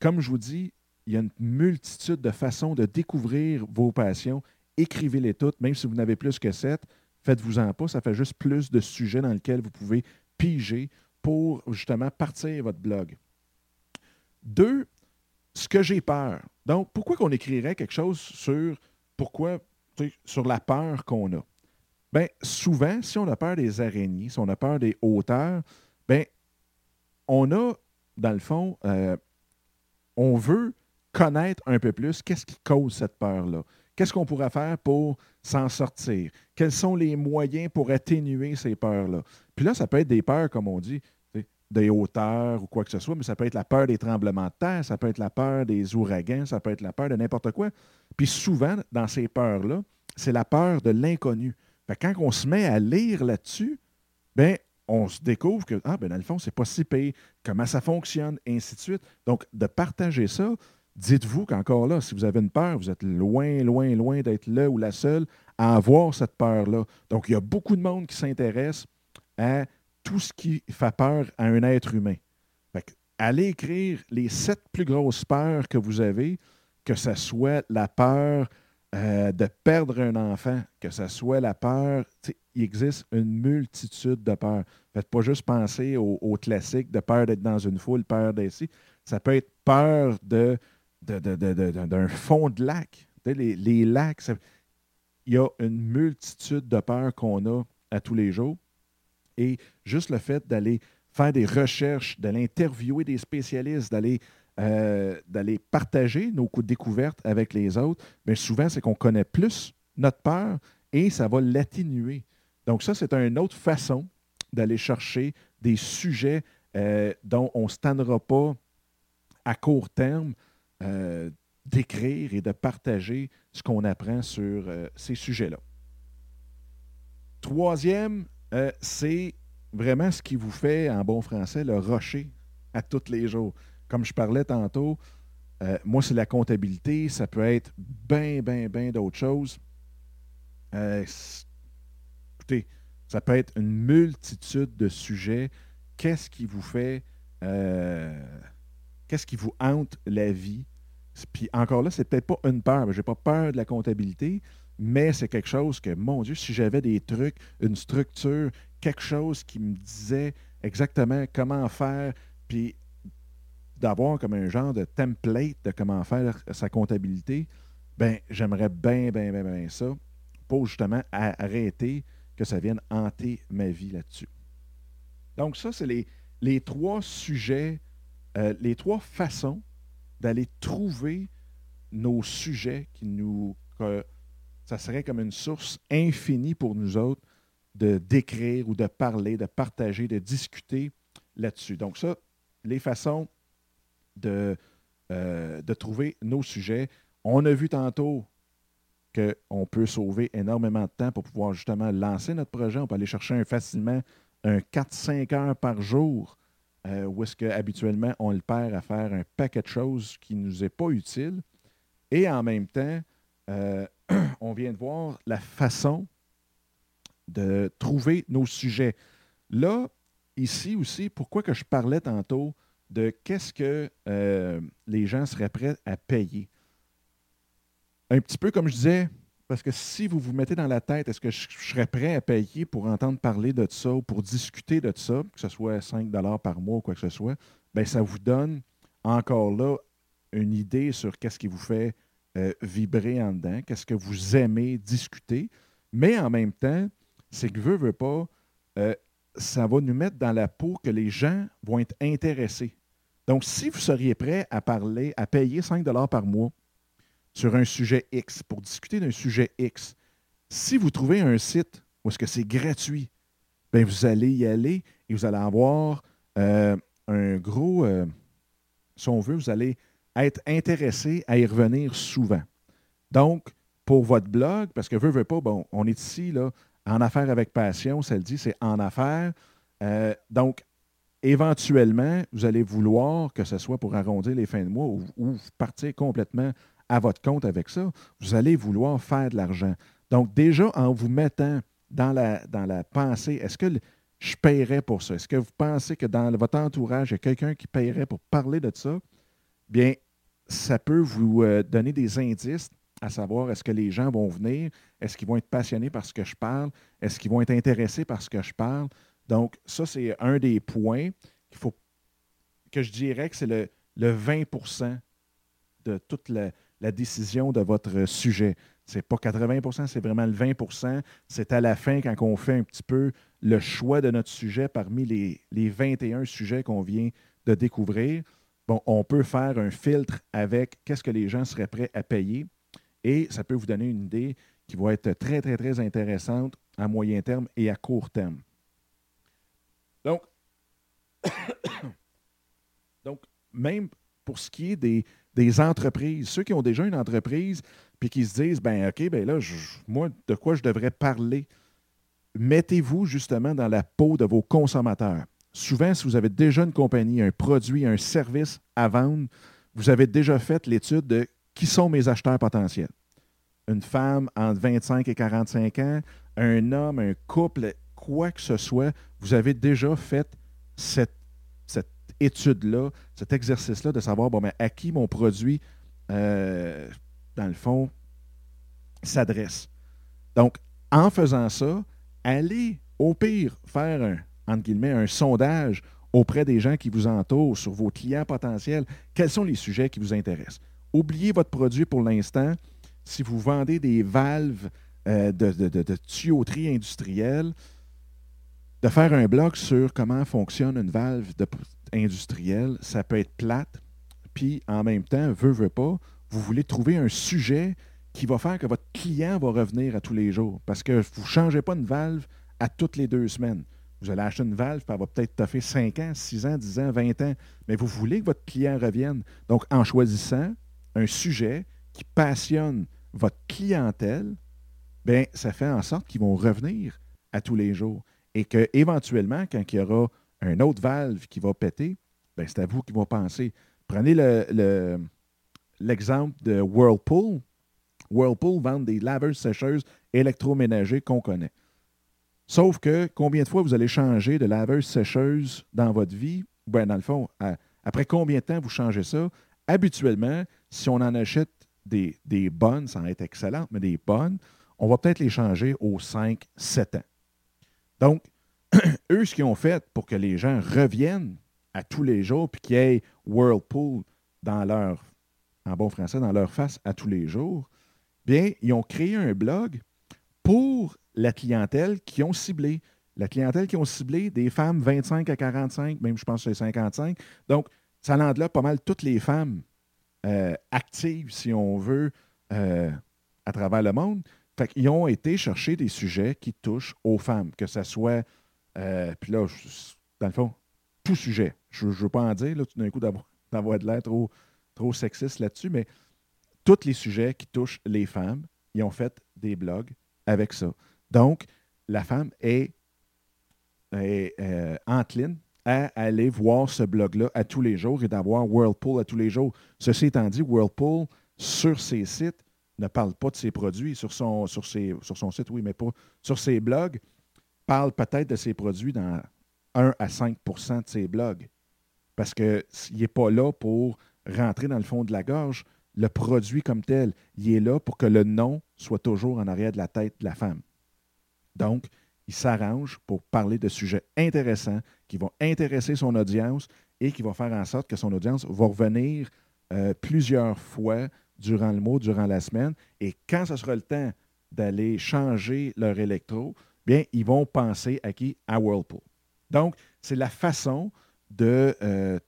Comme je vous dis, il y a une multitude de façons de découvrir vos passions. Écrivez-les toutes, même si vous n'avez plus que sept. Faites-vous-en pas, ça fait juste plus de sujets dans lesquels vous pouvez piger pour justement partir votre blog. Deux, ce que j'ai peur. Donc, pourquoi qu'on écrirait quelque chose sur pourquoi, sur la peur qu'on a? Bien, souvent, si on a peur des araignées, si on a peur des hauteurs, bien, on a, dans le fond, euh, on veut connaître un peu plus qu'est-ce qui cause cette peur-là. Qu'est-ce qu'on pourrait faire pour s'en sortir? Quels sont les moyens pour atténuer ces peurs-là? Puis là, ça peut être des peurs, comme on dit, des hauteurs ou quoi que ce soit, mais ça peut être la peur des tremblements de terre, ça peut être la peur des ouragans, ça peut être la peur de n'importe quoi. Puis souvent, dans ces peurs-là, c'est la peur de l'inconnu. Quand on se met à lire là-dessus, ben on se découvre que, ah, ben dans le fond, c'est pas si pire, comment ça fonctionne, ainsi de suite. Donc, de partager ça, dites-vous qu'encore là, si vous avez une peur, vous êtes loin, loin, loin d'être là ou la seule à avoir cette peur-là. Donc, il y a beaucoup de monde qui s'intéresse à tout ce qui fait peur à un être humain. allez écrire les sept plus grosses peurs que vous avez, que ce soit la peur euh, de perdre un enfant, que ce soit la peur. Il existe une multitude de peurs. Faites pas juste penser au, classique de peur d'être dans une foule, peur d'être ici. Ça peut être peur de, d'un fond de lac. Les, les lacs, il y a une multitude de peurs qu'on a à tous les jours. Et juste le fait d'aller faire des recherches, d'aller interviewer des spécialistes, d'aller euh, d'aller partager nos coups de découverte avec les autres, mais souvent, c'est qu'on connaît plus notre peur et ça va l'atténuer. Donc, ça, c'est une autre façon d'aller chercher des sujets euh, dont on ne se tannera pas à court terme euh, d'écrire et de partager ce qu'on apprend sur ces sujets-là. Troisième, c'est vraiment ce qui vous fait, en bon français, le rocher à tous les jours. Comme je parlais tantôt, euh, moi, c'est la comptabilité. Ça peut être bien, bien, bien d'autres choses. Euh, écoutez, ça peut être une multitude de sujets. Qu'est-ce qui vous fait. Euh, qu'est-ce qui vous hante la vie? Puis encore là, c'est peut-être pas une peur. Je n'ai pas peur de la comptabilité, mais c'est quelque chose que, mon Dieu, si j'avais des trucs, une structure, quelque chose qui me disait exactement comment faire, puis d'avoir comme un genre de template de comment faire sa comptabilité, ben j'aimerais bien, bien, bien, bien ça pour justement arrêter que ça vienne hanter ma vie là-dessus. Donc ça, c'est les, trois sujets, euh, les trois façons d'aller trouver nos sujets qui nous... ça serait comme une source infinie pour nous autres de d'écrire ou de parler, de partager, de discuter là-dessus. Donc ça, les façons de, euh, de trouver nos sujets. On a vu tantôt qu'on peut sauver énormément de temps pour pouvoir justement lancer notre projet. On peut aller chercher facilement un 4-5 heures par jour, euh, où est-ce qu'habituellement on le perd à faire un paquet de choses qui ne nous est pas utile. Et en même temps, euh, on vient de voir la façon de trouver nos sujets. Là, ici aussi, pourquoi que je parlais tantôt de qu'est-ce que euh, les gens seraient prêts à payer? Un petit peu comme je disais, parce que si vous vous mettez dans la tête, est-ce que je, serais prêt à payer pour entendre parler de ça ou pour discuter de ça, que ce soit 5 par mois ou quoi que ce soit, bien, ça vous donne encore là une idée sur qu'est-ce qui vous fait euh, vibrer en dedans, qu'est-ce que vous aimez discuter, mais en même temps, c'est que veut, veut pas, euh, ça va nous mettre dans la peau que les gens vont être intéressés. Donc, si vous seriez prêt à parler, à payer 5 par mois sur un sujet X, pour discuter d'un sujet X, si vous trouvez un site où est-ce que c'est gratuit, bien, vous allez y aller et vous allez avoir euh, un gros, euh, si on veut, vous allez être intéressé à y revenir souvent. Donc, pour votre blog, parce que veut, veut pas, bon, on est ici, là, en affaires avec passion, ça le dit, c'est en affaires. Euh, donc, éventuellement, vous allez vouloir que ce soit pour arrondir les fins de mois ou, partir complètement à votre compte avec ça. Vous allez vouloir faire de l'argent. Donc, déjà, en vous mettant dans la, dans la pensée, est-ce que je paierais pour ça? Est-ce que vous pensez que dans votre entourage, il y a quelqu'un qui paierait pour parler de ça? Bien, ça peut vous euh, donner des indices à savoir est-ce que les gens vont venir, est-ce qu'ils vont être passionnés par ce que je parle, est-ce qu'ils vont être intéressés par ce que je parle. Donc, ça, c'est un des points qu'il faut que je dirais que c'est le, 20% de toute la, décision de votre sujet. Ce n'est pas 80% c'est vraiment le 20% C'est à la fin quand on fait un petit peu le choix de notre sujet parmi les, les 21 sujets qu'on vient de découvrir. Bon, on peut faire un filtre avec qu'est-ce que les gens seraient prêts à payer et ça peut vous donner une idée qui va être très, très, très intéressante à moyen terme et à court terme. Donc, même pour ce qui est des, entreprises, ceux qui ont déjà une entreprise puis qui se disent, ben OK, ben là, moi, de quoi je devrais parler? Mettez-vous justement dans la peau de vos consommateurs. Souvent, si vous avez déjà une compagnie, un produit, un service à vendre, vous avez déjà fait l'étude de qui sont mes acheteurs potentiels? Une femme entre 25 et 45 ans, un homme, un couple, quoi que ce soit, vous avez déjà fait cette, étude-là, cet exercice-là de savoir, bon, à qui mon produit, euh, dans le fond, s'adresse. Donc, en faisant ça, allez au pire faire un sondage auprès des gens qui vous entourent, sur vos clients potentiels. Quels sont les sujets qui vous intéressent? Oubliez votre produit pour l'instant. Si vous vendez des valves euh, de, tuyauterie industrielle, de faire un blog sur comment fonctionne une valve industrielle, ça peut être plate. Puis en même temps, veut, veut pas, vous voulez trouver un sujet qui va faire que votre client va revenir à tous les jours. Parce que vous ne changez pas une valve à toutes les deux semaines. Vous allez acheter une valve, puis elle va peut-être toffer 5 ans, 6 ans, 10 ans, 20 ans. Mais vous voulez que votre client revienne. Donc, en choisissant un sujet qui passionne votre clientèle, bien, ça fait en sorte qu'ils vont revenir à tous les jours. Et qu'éventuellement, quand il y aura un autre valve qui va péter, bien, c'est à vous qui vont penser. Prenez l'exemple le, de Whirlpool. Whirlpool vend des laveuses sécheuses électroménagers qu'on connaît. Sauf que combien de fois vous allez changer de laveuse sécheuse dans votre vie? Ben, dans le fond, après combien de temps vous changez ça? Habituellement, si on en achète des, des bonnes, sans être excellentes, mais des bonnes, on va peut-être les changer aux 5-7 ans. Donc, eux, ce qu'ils ont fait pour que les gens reviennent à tous les jours, puis qu'il y ait Whirlpool dans leur, en bon français, dans leur face à tous les jours, bien, ils ont créé un blog pour la clientèle qui ont ciblé. La clientèle qui ont ciblé, des femmes 25 à 45, même je pense que c'est 55. Donc, ça là pas mal toutes les femmes euh, actives, si on veut, euh, à travers le monde. Fait qu'ils ont été chercher des sujets qui touchent aux femmes, que ce soit, euh, puis là, dans le fond, tout sujet. Je ne veux pas en dire, là, tout d'un coup, d'avoir de l'air trop, trop sexiste là-dessus, mais tous les sujets qui touchent les femmes, ils ont fait des blogs avec ça. Donc, la femme est, est euh, encline à aller voir ce blog-là à tous les jours et d'avoir Whirlpool à tous les jours. Ceci étant dit, Whirlpool, sur ses sites, ne parle pas de ses produits. Sur son, sur ses, sur son site, oui, mais pas sur ses blogs, parle peut-être de ses produits dans 1 à 5% de ses blogs. Parce qu'il n'est pas là pour rentrer dans le fond de la gorge. Le produit comme tel, il est là pour que le nom soit toujours en arrière de la tête de la femme. Donc, il s'arrange pour parler de sujets intéressants qui vont intéresser son audience et qui vont faire en sorte que son audience va revenir euh, plusieurs fois durant le mois, durant la semaine. Et quand ce sera le temps d'aller changer leur électro, bien, ils vont penser à qui? À Whirlpool. Donc, c'est la façon de, euh,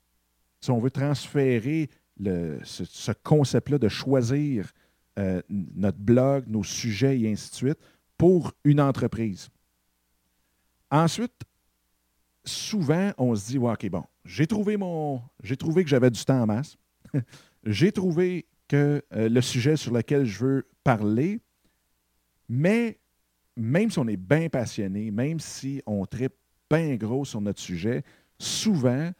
si on veut transférer le, ce, concept-là de choisir euh, notre blog, nos sujets et ainsi de suite pour une entreprise. Ensuite, souvent, on se dit, OK, bon, j'ai trouvé mon. J'ai trouvé que j'avais du temps en masse. j'ai trouvé que euh, le sujet sur lequel je veux parler, mais même si on est bien passionné, même si on tripe bien gros sur notre sujet, souvent,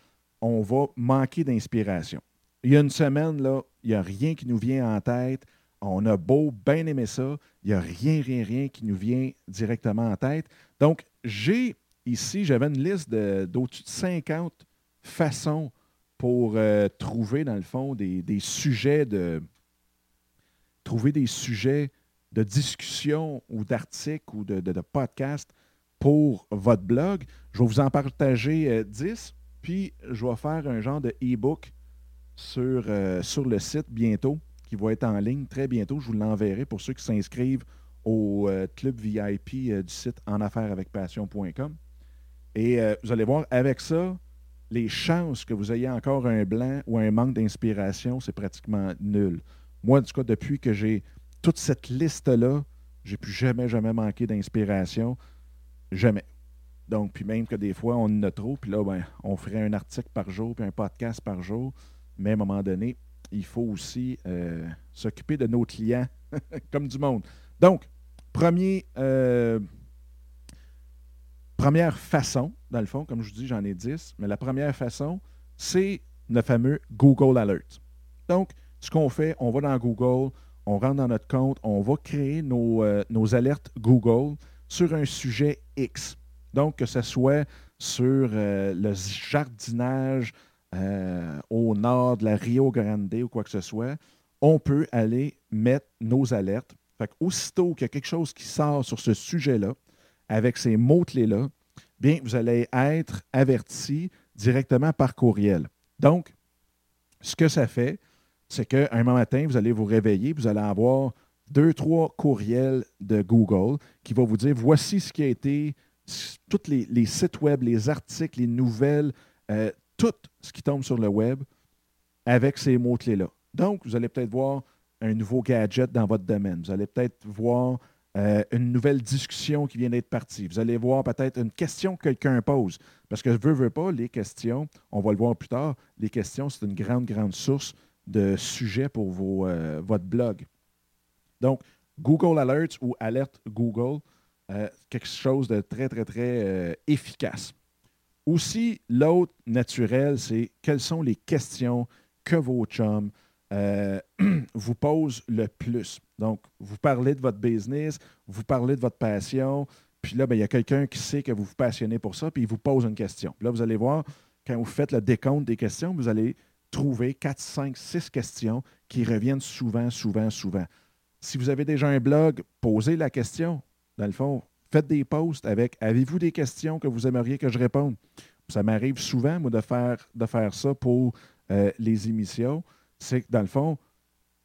on va manquer d'inspiration. Il y a une semaine, là, il n'y a rien qui nous vient en tête. On a beau bien aimer ça, il n'y a rien, rien, rien qui nous vient directement en tête. Donc, j'ai ici, j'avais une liste d'au-dessus de, 50 façons pour euh, trouver, dans le fond, des, sujets de. trouver des sujets de discussion ou d'articles ou de, de, podcast pour votre blog. Je vais vous en partager 10, euh, puis je vais faire un genre de e-book sur, euh, sur le site bientôt qui va être en ligne très bientôt. Je vous l'enverrai pour ceux qui s'inscrivent au euh, club VIP du site enaffairevecpassion.com. Et euh, vous allez voir, avec ça, les chances que vous ayez encore un blanc ou un manque d'inspiration, c'est pratiquement nul. Moi, en tout depuis que j'ai toute cette liste-là, j'ai plus jamais, jamais manqué d'inspiration. Jamais. Donc, puis même que des fois, on en a trop, puis là, ben, on ferait un article par jour, puis un podcast par jour. Mais à un moment donné, il faut aussi euh, s'occuper de nos clients comme du monde. Donc, premier, euh, première façon, dans le fond, comme je vous dis, j'en ai 10, mais la première façon, c'est le fameux Google Alert. Donc, ce qu'on fait, on va dans Google, on rentre dans notre compte, on va créer nos, euh, alertes Google sur un sujet X. Donc, que ce soit sur le jardinage, euh, au nord de la Rio Grande ou quoi que ce soit, on peut aller mettre nos alertes. Fait aussitôt qu'il y a quelque chose qui sort sur ce sujet-là, avec ces mots-clés-là, bien, vous allez être averti directement par courriel. Donc, ce que ça fait, c'est qu'un matin, vous allez vous réveiller, vous allez avoir deux, trois courriels de Google qui vont vous dire voici ce qui a été, tous les, sites web, les articles, les nouvelles, euh, tout ce qui tombe sur le web avec ces mots-clés-là. Donc, vous allez peut-être voir un nouveau gadget dans votre domaine. Vous allez peut-être voir euh, une nouvelle discussion qui vient d'être partie. Vous allez voir peut-être une question que quelqu'un pose. Parce que veut, veut pas, les questions, on va le voir plus tard, les questions, c'est une grande, grande source de sujets pour vos, euh, votre blog. Donc, Google Alerts ou Alerte Google, euh, quelque chose de très, très, très efficace. Aussi, l'autre naturel, c'est quelles sont les questions que vos chums vous posent le plus. Donc, vous parlez de votre business, vous parlez de votre passion, puis là, ben, il y a quelqu'un qui sait que vous vous passionnez pour ça, puis il vous pose une question. là, vous allez voir, quand vous faites le décompte des questions, vous allez trouver 4, 5, 6 questions qui reviennent souvent, souvent, souvent. Si vous avez déjà un blog, posez la question. Dans le fond, faites des posts avec Avez-vous des questions que vous aimeriez que je réponde? Ça m'arrive souvent, moi, de faire, de faire ça pour euh, les émissions. C'est que, dans le fond,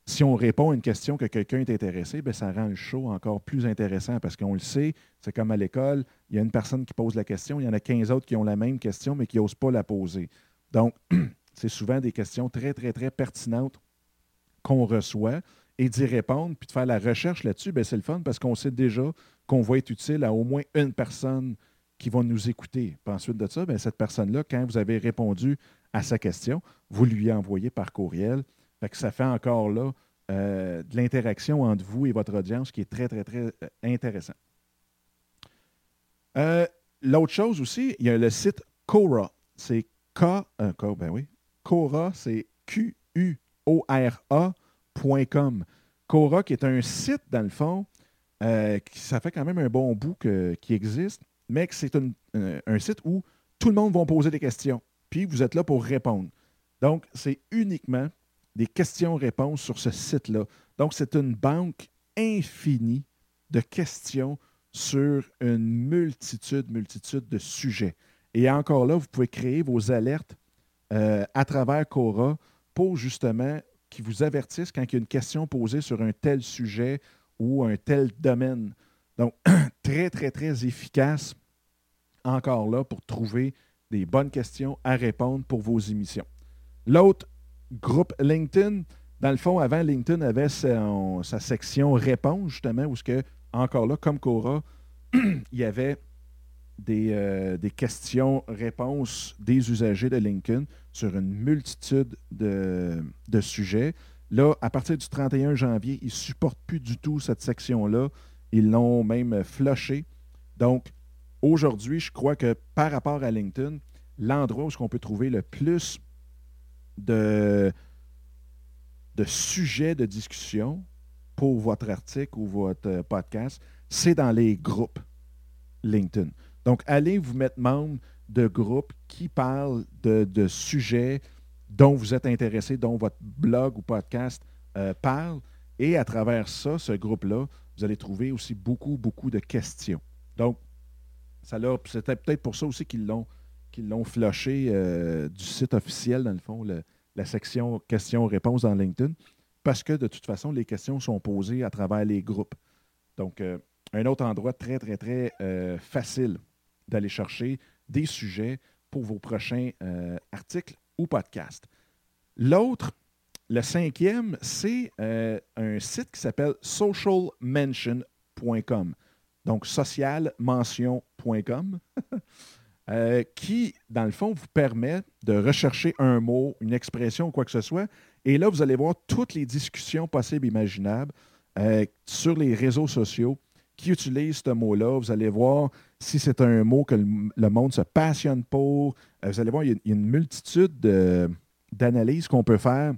si on répond à une question que quelqu'un est intéressé, bien, ça rend le show encore plus intéressant parce qu'on le sait, c'est comme à l'école, il y a une personne qui pose la question, il y en a 15 autres qui ont la même question, mais qui n'osent pas la poser. Donc, c'est souvent des questions très, très, très pertinentes qu'on reçoit et d'y répondre, puis de faire la recherche là-dessus, ben, c'est le fun parce qu'on sait déjà qu'on va être utile à au moins une personne qui va nous écouter. Puis ensuite de ça, bien, cette personne-là, quand vous avez répondu à sa question, vous lui envoyez par courriel ça fait encore là euh, de l'interaction entre vous et votre audience qui est très, très, très euh, intéressant. Euh, l'autre chose aussi, il y a le site Cora. C'est K, ben oui. Cora, c'est Q-U-O-R-A.com. Cora, qui est un site, dans le fond, qui, ça fait quand même un bon bout qui existe, mais que c'est un site où tout le monde va poser des questions. Puis vous êtes là pour répondre. Donc, c'est uniquement des questions-réponses sur ce site-là. Donc, c'est une banque infinie de questions sur une multitude, multitude de sujets. Et encore là, vous pouvez créer vos alertes euh, à travers Cora pour justement qui vous avertissent quand il y a une question posée sur un tel sujet ou un tel domaine. Donc, très, très, très efficace encore là pour trouver des bonnes questions à répondre pour vos émissions. L'autre groupe LinkedIn, dans le fond, avant, LinkedIn avait sa, section réponse, justement, où ce que, encore là, comme Cora, il y avait euh, des, questions-réponses des usagers de LinkedIn sur une multitude de, sujets. Là, à partir du 31 janvier, ils ne supportent plus du tout cette section-là. Ils l'ont même flushé. Donc, aujourd'hui, je crois que par rapport à LinkedIn, l'endroit où on peut trouver le plus de, de sujets de discussion pour votre article ou votre euh, podcast, c'est dans les groupes LinkedIn. Donc, allez vous mettre membre de groupes qui parlent de, sujets dont vous êtes intéressé, dont votre blog ou podcast euh, parle. Et à travers ça, ce groupe-là, vous allez trouver aussi beaucoup, beaucoup de questions. Donc, c'était peut-être pour ça aussi qu'ils l'ont qu'ils l'ont flushé euh, du site officiel, dans le fond, la section questions-réponses dans LinkedIn, parce que de toute façon, les questions sont posées à travers les groupes. Donc, euh, un autre endroit très, très, très euh, facile d'aller chercher des sujets pour vos prochains articles ou podcasts. L'autre, le cinquième, c'est un site qui s'appelle socialmention.com. Donc, socialmention.com. Euh, qui, dans le fond, vous permet de rechercher un mot, une expression ou quoi que ce soit. Et là, vous allez voir toutes les discussions possibles imaginables euh, sur les réseaux sociaux qui utilisent ce mot-là. Vous allez voir si c'est un mot que le, monde se passionne pour. Euh, vous allez voir, il y a, une multitude d'analyses qu'on peut faire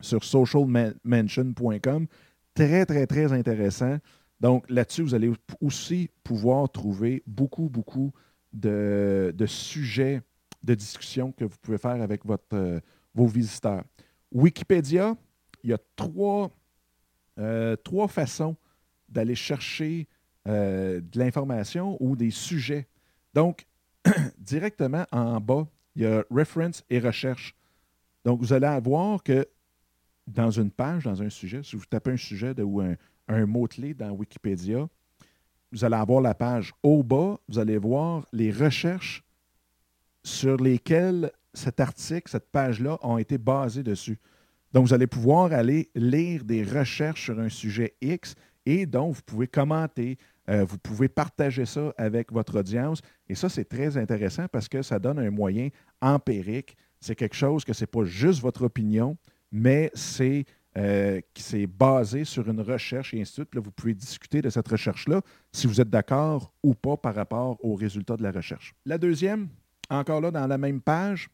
sur socialmention.com. Très, très, très intéressant. Donc là-dessus, vous allez aussi pouvoir trouver beaucoup, beaucoup de, sujets de discussion que vous pouvez faire avec votre, euh, vos visiteurs. Wikipédia, il y a trois, euh, trois façons d'aller chercher euh, de l'information ou des sujets. Donc, directement en bas, il y a Reference et Recherche. Donc, vous allez voir que dans une page, dans un sujet, si vous tapez un sujet ou un, un mot-clé dans Wikipédia, vous allez avoir la page au bas, vous allez voir les recherches sur lesquelles cet article, cette page-là, ont été basées dessus. Donc, vous allez pouvoir aller lire des recherches sur un sujet X et donc vous pouvez commenter, euh, vous pouvez partager ça avec votre audience. Et ça, c'est très intéressant parce que ça donne un moyen empirique. C'est quelque chose que ce n'est pas juste votre opinion, mais c'est euh, qui s'est basé sur une recherche et ainsi de suite. Là, vous pouvez discuter de cette recherche-là si vous êtes d'accord ou pas par rapport aux résultats de la recherche. La deuxième, encore là, dans la même page,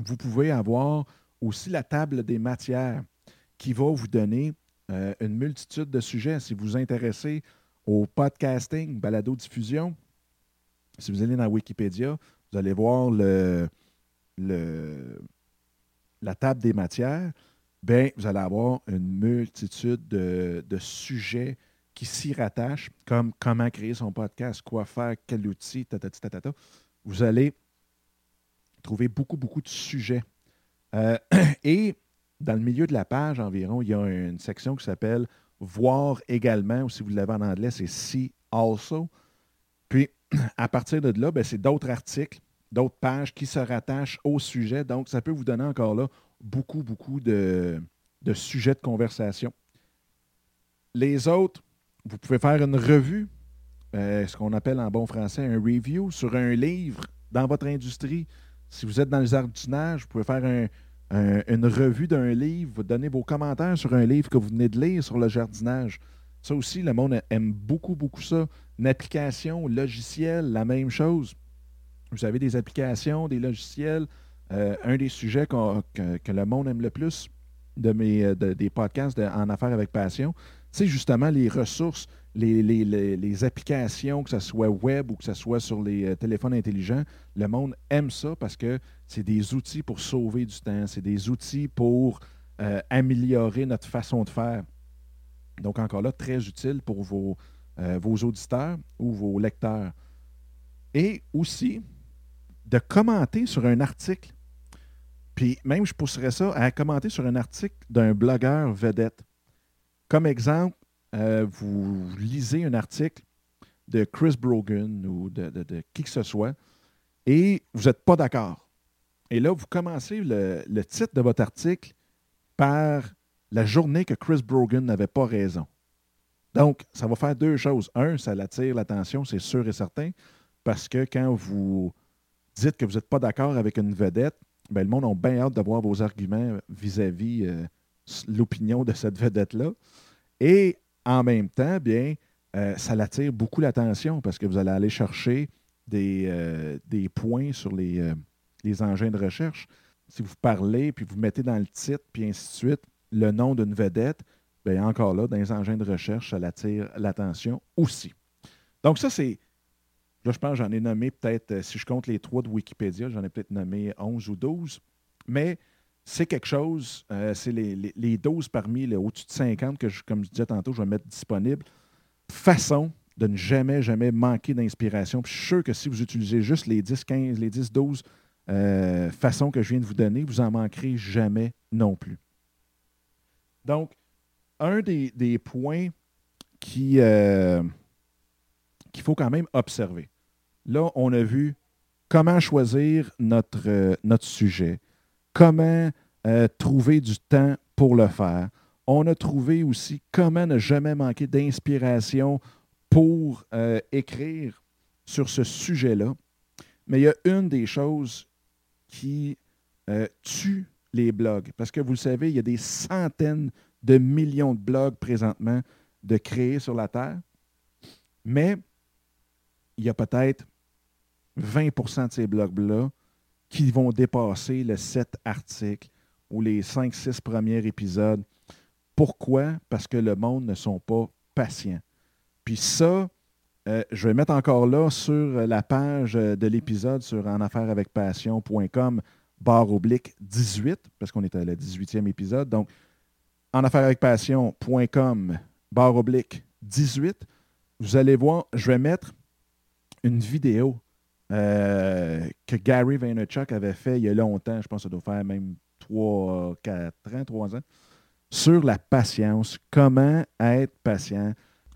vous pouvez avoir aussi la table des matières qui va vous donner euh, une multitude de sujets. Si vous vous intéressez au podcasting, balado-diffusion, si vous allez dans Wikipédia, vous allez voir la table des matières bien, vous allez avoir une multitude de, sujets qui s'y rattachent, comme comment créer son podcast, quoi faire, quel outil, ta, Vous allez trouver beaucoup, beaucoup de sujets. Euh, et dans le milieu de la page environ, il y a une section qui s'appelle Voir également, ou si vous l'avez en anglais, c'est See Also. Puis, à partir de là, ben, c'est d'autres articles, d'autres pages qui se rattachent au sujet. Donc, ça peut vous donner encore là beaucoup, beaucoup de, sujets de conversation. Les autres, vous pouvez faire une revue, euh, ce qu'on appelle en bon français un review sur un livre dans votre industrie. Si vous êtes dans le jardinage, vous pouvez faire une revue d'un livre, vous donner vos commentaires sur un livre que vous venez de lire sur le jardinage. Ça aussi, le monde aime beaucoup, beaucoup ça. Une application, logiciel, la même chose. Vous avez des applications, des logiciels, euh, un des sujets que, le monde aime le plus de mes, euh, des podcasts en affaires avec passion, c'est justement les ressources, les, applications, que ce soit web ou que ce soit sur les euh, téléphones intelligents. Le monde aime ça parce que c'est des outils pour sauver du temps, c'est des outils pour améliorer notre façon de faire. Donc, encore là, très utile pour vos, vos auditeurs ou vos lecteurs. Et aussi, de commenter sur un article puis même, je pousserais ça à commenter sur un article d'un blogueur vedette. Comme exemple, euh, vous lisez un article de Chris Brogan ou de, qui que ce soit et vous n'êtes pas d'accord. Et là, vous commencez le, le, titre de votre article par la journée que Chris Brogan n'avait pas raison. Donc, ça va faire deux choses. Un, ça attire l'attention, c'est sûr et certain, parce que quand vous dites que vous n'êtes pas d'accord avec une vedette, ben, le monde a bien hâte d'avoir vos arguments vis-à-vis euh, l'opinion de cette vedette-là. Et en même temps, bien, euh, ça l'attire beaucoup l'attention parce que vous allez aller chercher des, euh, des points sur les, les, engins de recherche. Si vous parlez, puis vous mettez dans le titre, puis ainsi de suite, le nom d'une vedette, bien, encore là, dans les engins de recherche, ça l'attire l'attention aussi. Donc, ça, c'est Là, je pense j'en ai nommé peut-être, euh, si je compte les trois de Wikipédia, j'en ai peut-être nommé 11 ou 12. Mais c'est quelque chose, euh, c'est les, les, 12 parmi les au-dessus de 50 que, je, comme je disais tantôt, je vais mettre disponibles. Façon de ne jamais, jamais manquer d'inspiration. je suis sûr que si vous utilisez juste les 10, 15, les 10, 12 euh, façons que je viens de vous donner, vous n'en manquerez jamais non plus. Donc, un des, points qui qu'il faut quand même observer. Là, on a vu comment choisir notre, euh, sujet, comment euh, trouver du temps pour le faire. On a trouvé aussi comment ne jamais manquer d'inspiration pour euh, écrire sur ce sujet-là. Mais il y a une des choses qui tue les blogs. Parce que vous le savez, il y a des centaines de millions de blogs présentement de créés sur la Terre. Mais il y a peut-être 20% de ces blogs-là qui vont dépasser les 7 articles ou les 5-6 premiers épisodes. Pourquoi? Parce que le monde ne sont pas patients. Puis ça, euh, je vais mettre encore là sur la page de l'épisode sur enafairesavecpassion.com barre oblique 18, parce qu'on est à le 18e épisode. Donc, enafairesavecpassion.com barre oblique 18. Vous allez voir, je vais mettre une vidéo euh, que Gary Vaynerchuk avait fait il y a longtemps, je pense que ça doit faire même 3, 4 ans, 3 ans, sur la patience, comment être patient?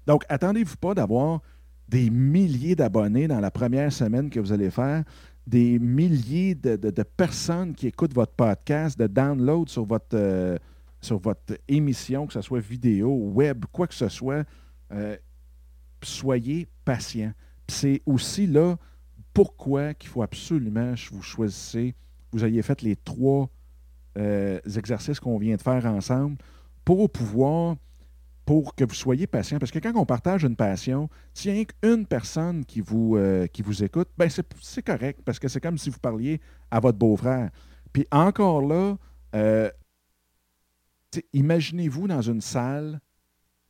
Donc, attendez-vous pas d'avoir des milliers d'abonnés dans la première semaine que vous allez faire, des milliers de, personnes qui écoutent votre podcast, de download sur votre, euh, sur votre émission, que ce soit vidéo, web, quoi que ce soit. Euh, soyez patient. C'est aussi là pourquoi qu'il faut absolument que vous choisissez, vous ayez fait les trois euh, exercices qu'on vient de faire ensemble pour pouvoir, pour que vous soyez patient. Parce que quand on partage une passion, s'il y a qu'une personne qui vous, euh, qui vous écoute, ben c'est correct parce que c'est comme si vous parliez à votre beau-frère. Puis encore là, euh, imaginez-vous dans une salle,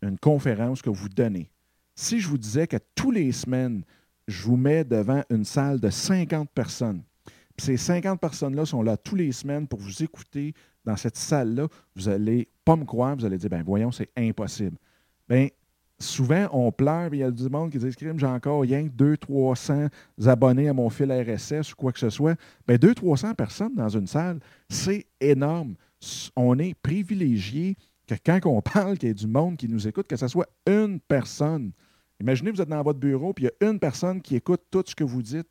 une conférence que vous donnez. Si je vous disais que tous les semaines, je vous mets devant une salle de 50 personnes. Puis ces 50 personnes-là sont là tous les semaines pour vous écouter dans cette salle-là. Vous n'allez pas me croire, vous allez dire, ben voyons, c'est impossible. Bien, souvent, on pleure, il y a du monde qui dit, j'ai encore rien que 200-300 abonnés à mon fil RSS ou quoi que ce soit. Bien, 200-300 personnes dans une salle, c'est énorme. On est privilégié que quand on parle qu'il y ait du monde qui nous écoute, que ce soit une personne Imaginez, vous êtes dans votre bureau, puis il y a une personne qui écoute tout ce que vous dites,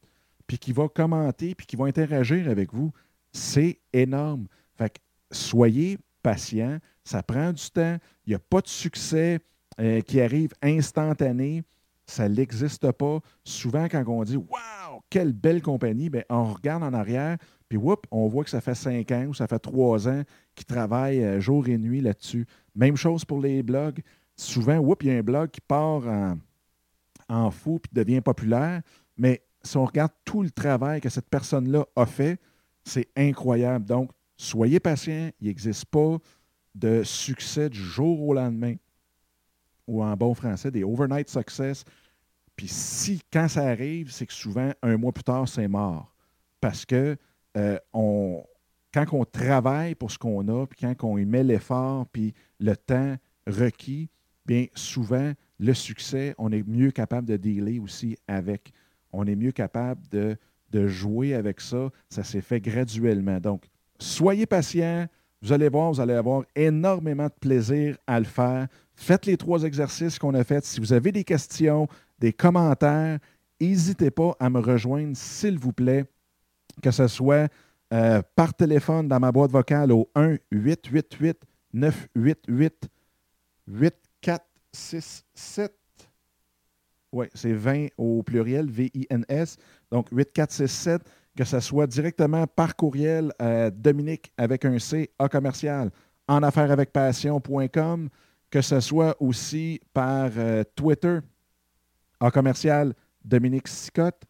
puis qui va commenter, puis qui va interagir avec vous. C'est énorme. Fait que soyez patient, ça prend du temps. Il n'y a pas de succès euh, qui arrive instantané. Ça n'existe pas. Souvent, quand on dit Waouh, quelle belle compagnie, bien, on regarde en arrière, puis whoop, on voit que ça fait cinq ans ou ça fait trois ans qu'ils travaillent euh, jour et nuit là-dessus. Même chose pour les blogs. Souvent, whoop, il y a un blog qui part en, en fou puis devient populaire. Mais si on regarde tout le travail que cette personne-là a fait, c'est incroyable. Donc, soyez patient. Il n'existe pas de succès du jour au lendemain, ou en bon français, des overnight success. Puis si, quand ça arrive, c'est que souvent, un mois plus tard, c'est mort. Parce que euh, quand on travaille pour ce qu'on a, puis quand on y met l'effort, puis le temps requis, bien souvent, le succès, on est mieux capable de dealer aussi avec. On est mieux capable de, jouer avec ça. Ça s'est fait graduellement. Donc, soyez patient. Vous allez voir, vous allez avoir énormément de plaisir à le faire. Faites les trois exercices qu'on a faits. Si vous avez des questions, des commentaires, n'hésitez pas à me rejoindre, s'il vous plaît, que ce soit euh, par téléphone dans ma boîte vocale au 1-888-988-8 6, 7. Oui, c'est 20 au pluriel, V-I-N-S. Donc 8467, que ce soit directement par courriel à Dominique avec un C, A commercial, en avec passion.com, que ce soit aussi par euh, Twitter, A commercial, Dominique Sicotte.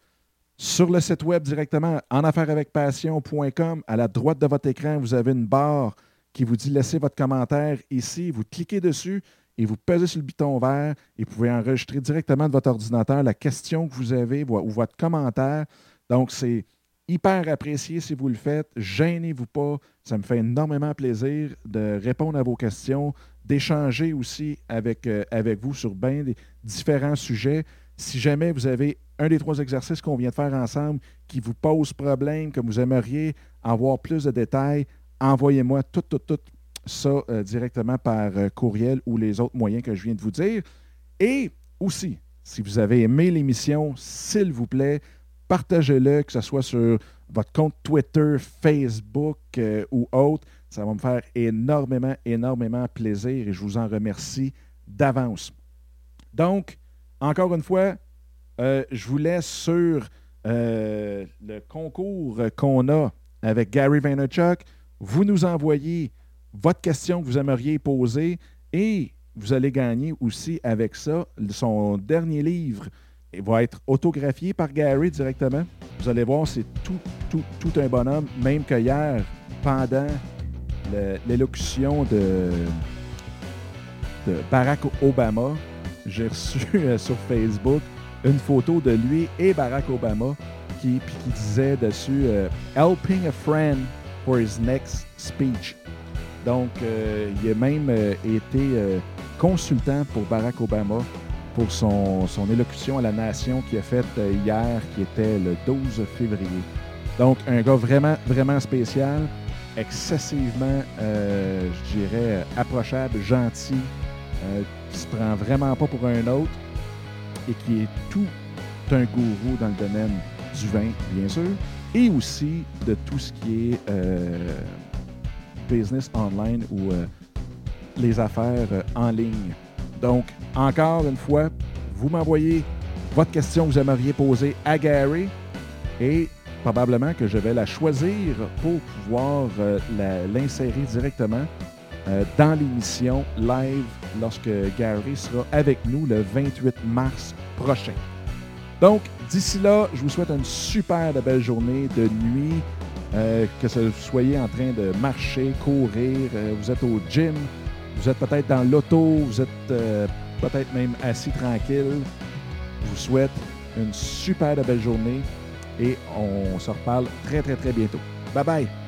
Sur le site web directement, en avec passion.com, à la droite de votre écran, vous avez une barre qui vous dit laissez votre commentaire ici. Vous cliquez dessus et vous pesez sur le bouton vert et vous pouvez enregistrer directement de votre ordinateur la question que vous avez ou votre commentaire. Donc, c'est hyper apprécié si vous le faites. Gênez-vous pas. Ça me fait énormément plaisir de répondre à vos questions, d'échanger aussi avec, euh, avec vous sur bien des différents sujets. Si jamais vous avez un des trois exercices qu'on vient de faire ensemble qui vous pose problème, que vous aimeriez avoir plus de détails, envoyez-moi tout, tout, tout ça euh, directement par euh, courriel ou les autres moyens que je viens de vous dire. Et aussi, si vous avez aimé l'émission, s'il vous plaît, partagez-le, que ce soit sur votre compte Twitter, Facebook euh, ou autre. Ça va me faire énormément, énormément plaisir et je vous en remercie d'avance. Donc, encore une fois, je vous laisse sur le concours qu'on a avec Gary Vaynerchuk. Vous nous envoyez votre question que vous aimeriez poser et vous allez gagner aussi avec ça son dernier livre. Il va être autographié par Gary directement. Vous allez voir, c'est tout, un bonhomme. Même que hier, pendant l'élocution de, Barack Obama, j'ai reçu euh, sur Facebook une photo de lui et Barack Obama qui, qui disait dessus Helping a friend for his next speech. Donc, il a même été consultant pour Barack Obama pour son, son, élocution à la nation qu'il a faite hier, qui était le 12 février. Donc, un gars vraiment, vraiment spécial, excessivement, euh, je dirais, approchable, gentil, euh, qui se prend vraiment pas pour un autre et qui est tout un gourou dans le domaine du vin, bien sûr, et aussi de tout ce qui est euh, business online ou les affaires en ligne. Donc, encore une fois, vous m'envoyez votre question que vous aimeriez poser à Gary et probablement que je vais la choisir pour pouvoir euh, l'insérer directement euh, dans l'émission live lorsque Gary sera avec nous le 28 mars prochain. Donc, d'ici là, je vous souhaite une super belle journée de nuit, euh, que vous soyez en train de marcher, courir, vous êtes au gym, vous êtes peut-être dans l'auto, vous êtes peut-être même assis tranquille. Je vous souhaite une super belle journée et on se reparle très, très, très bientôt. Bye bye!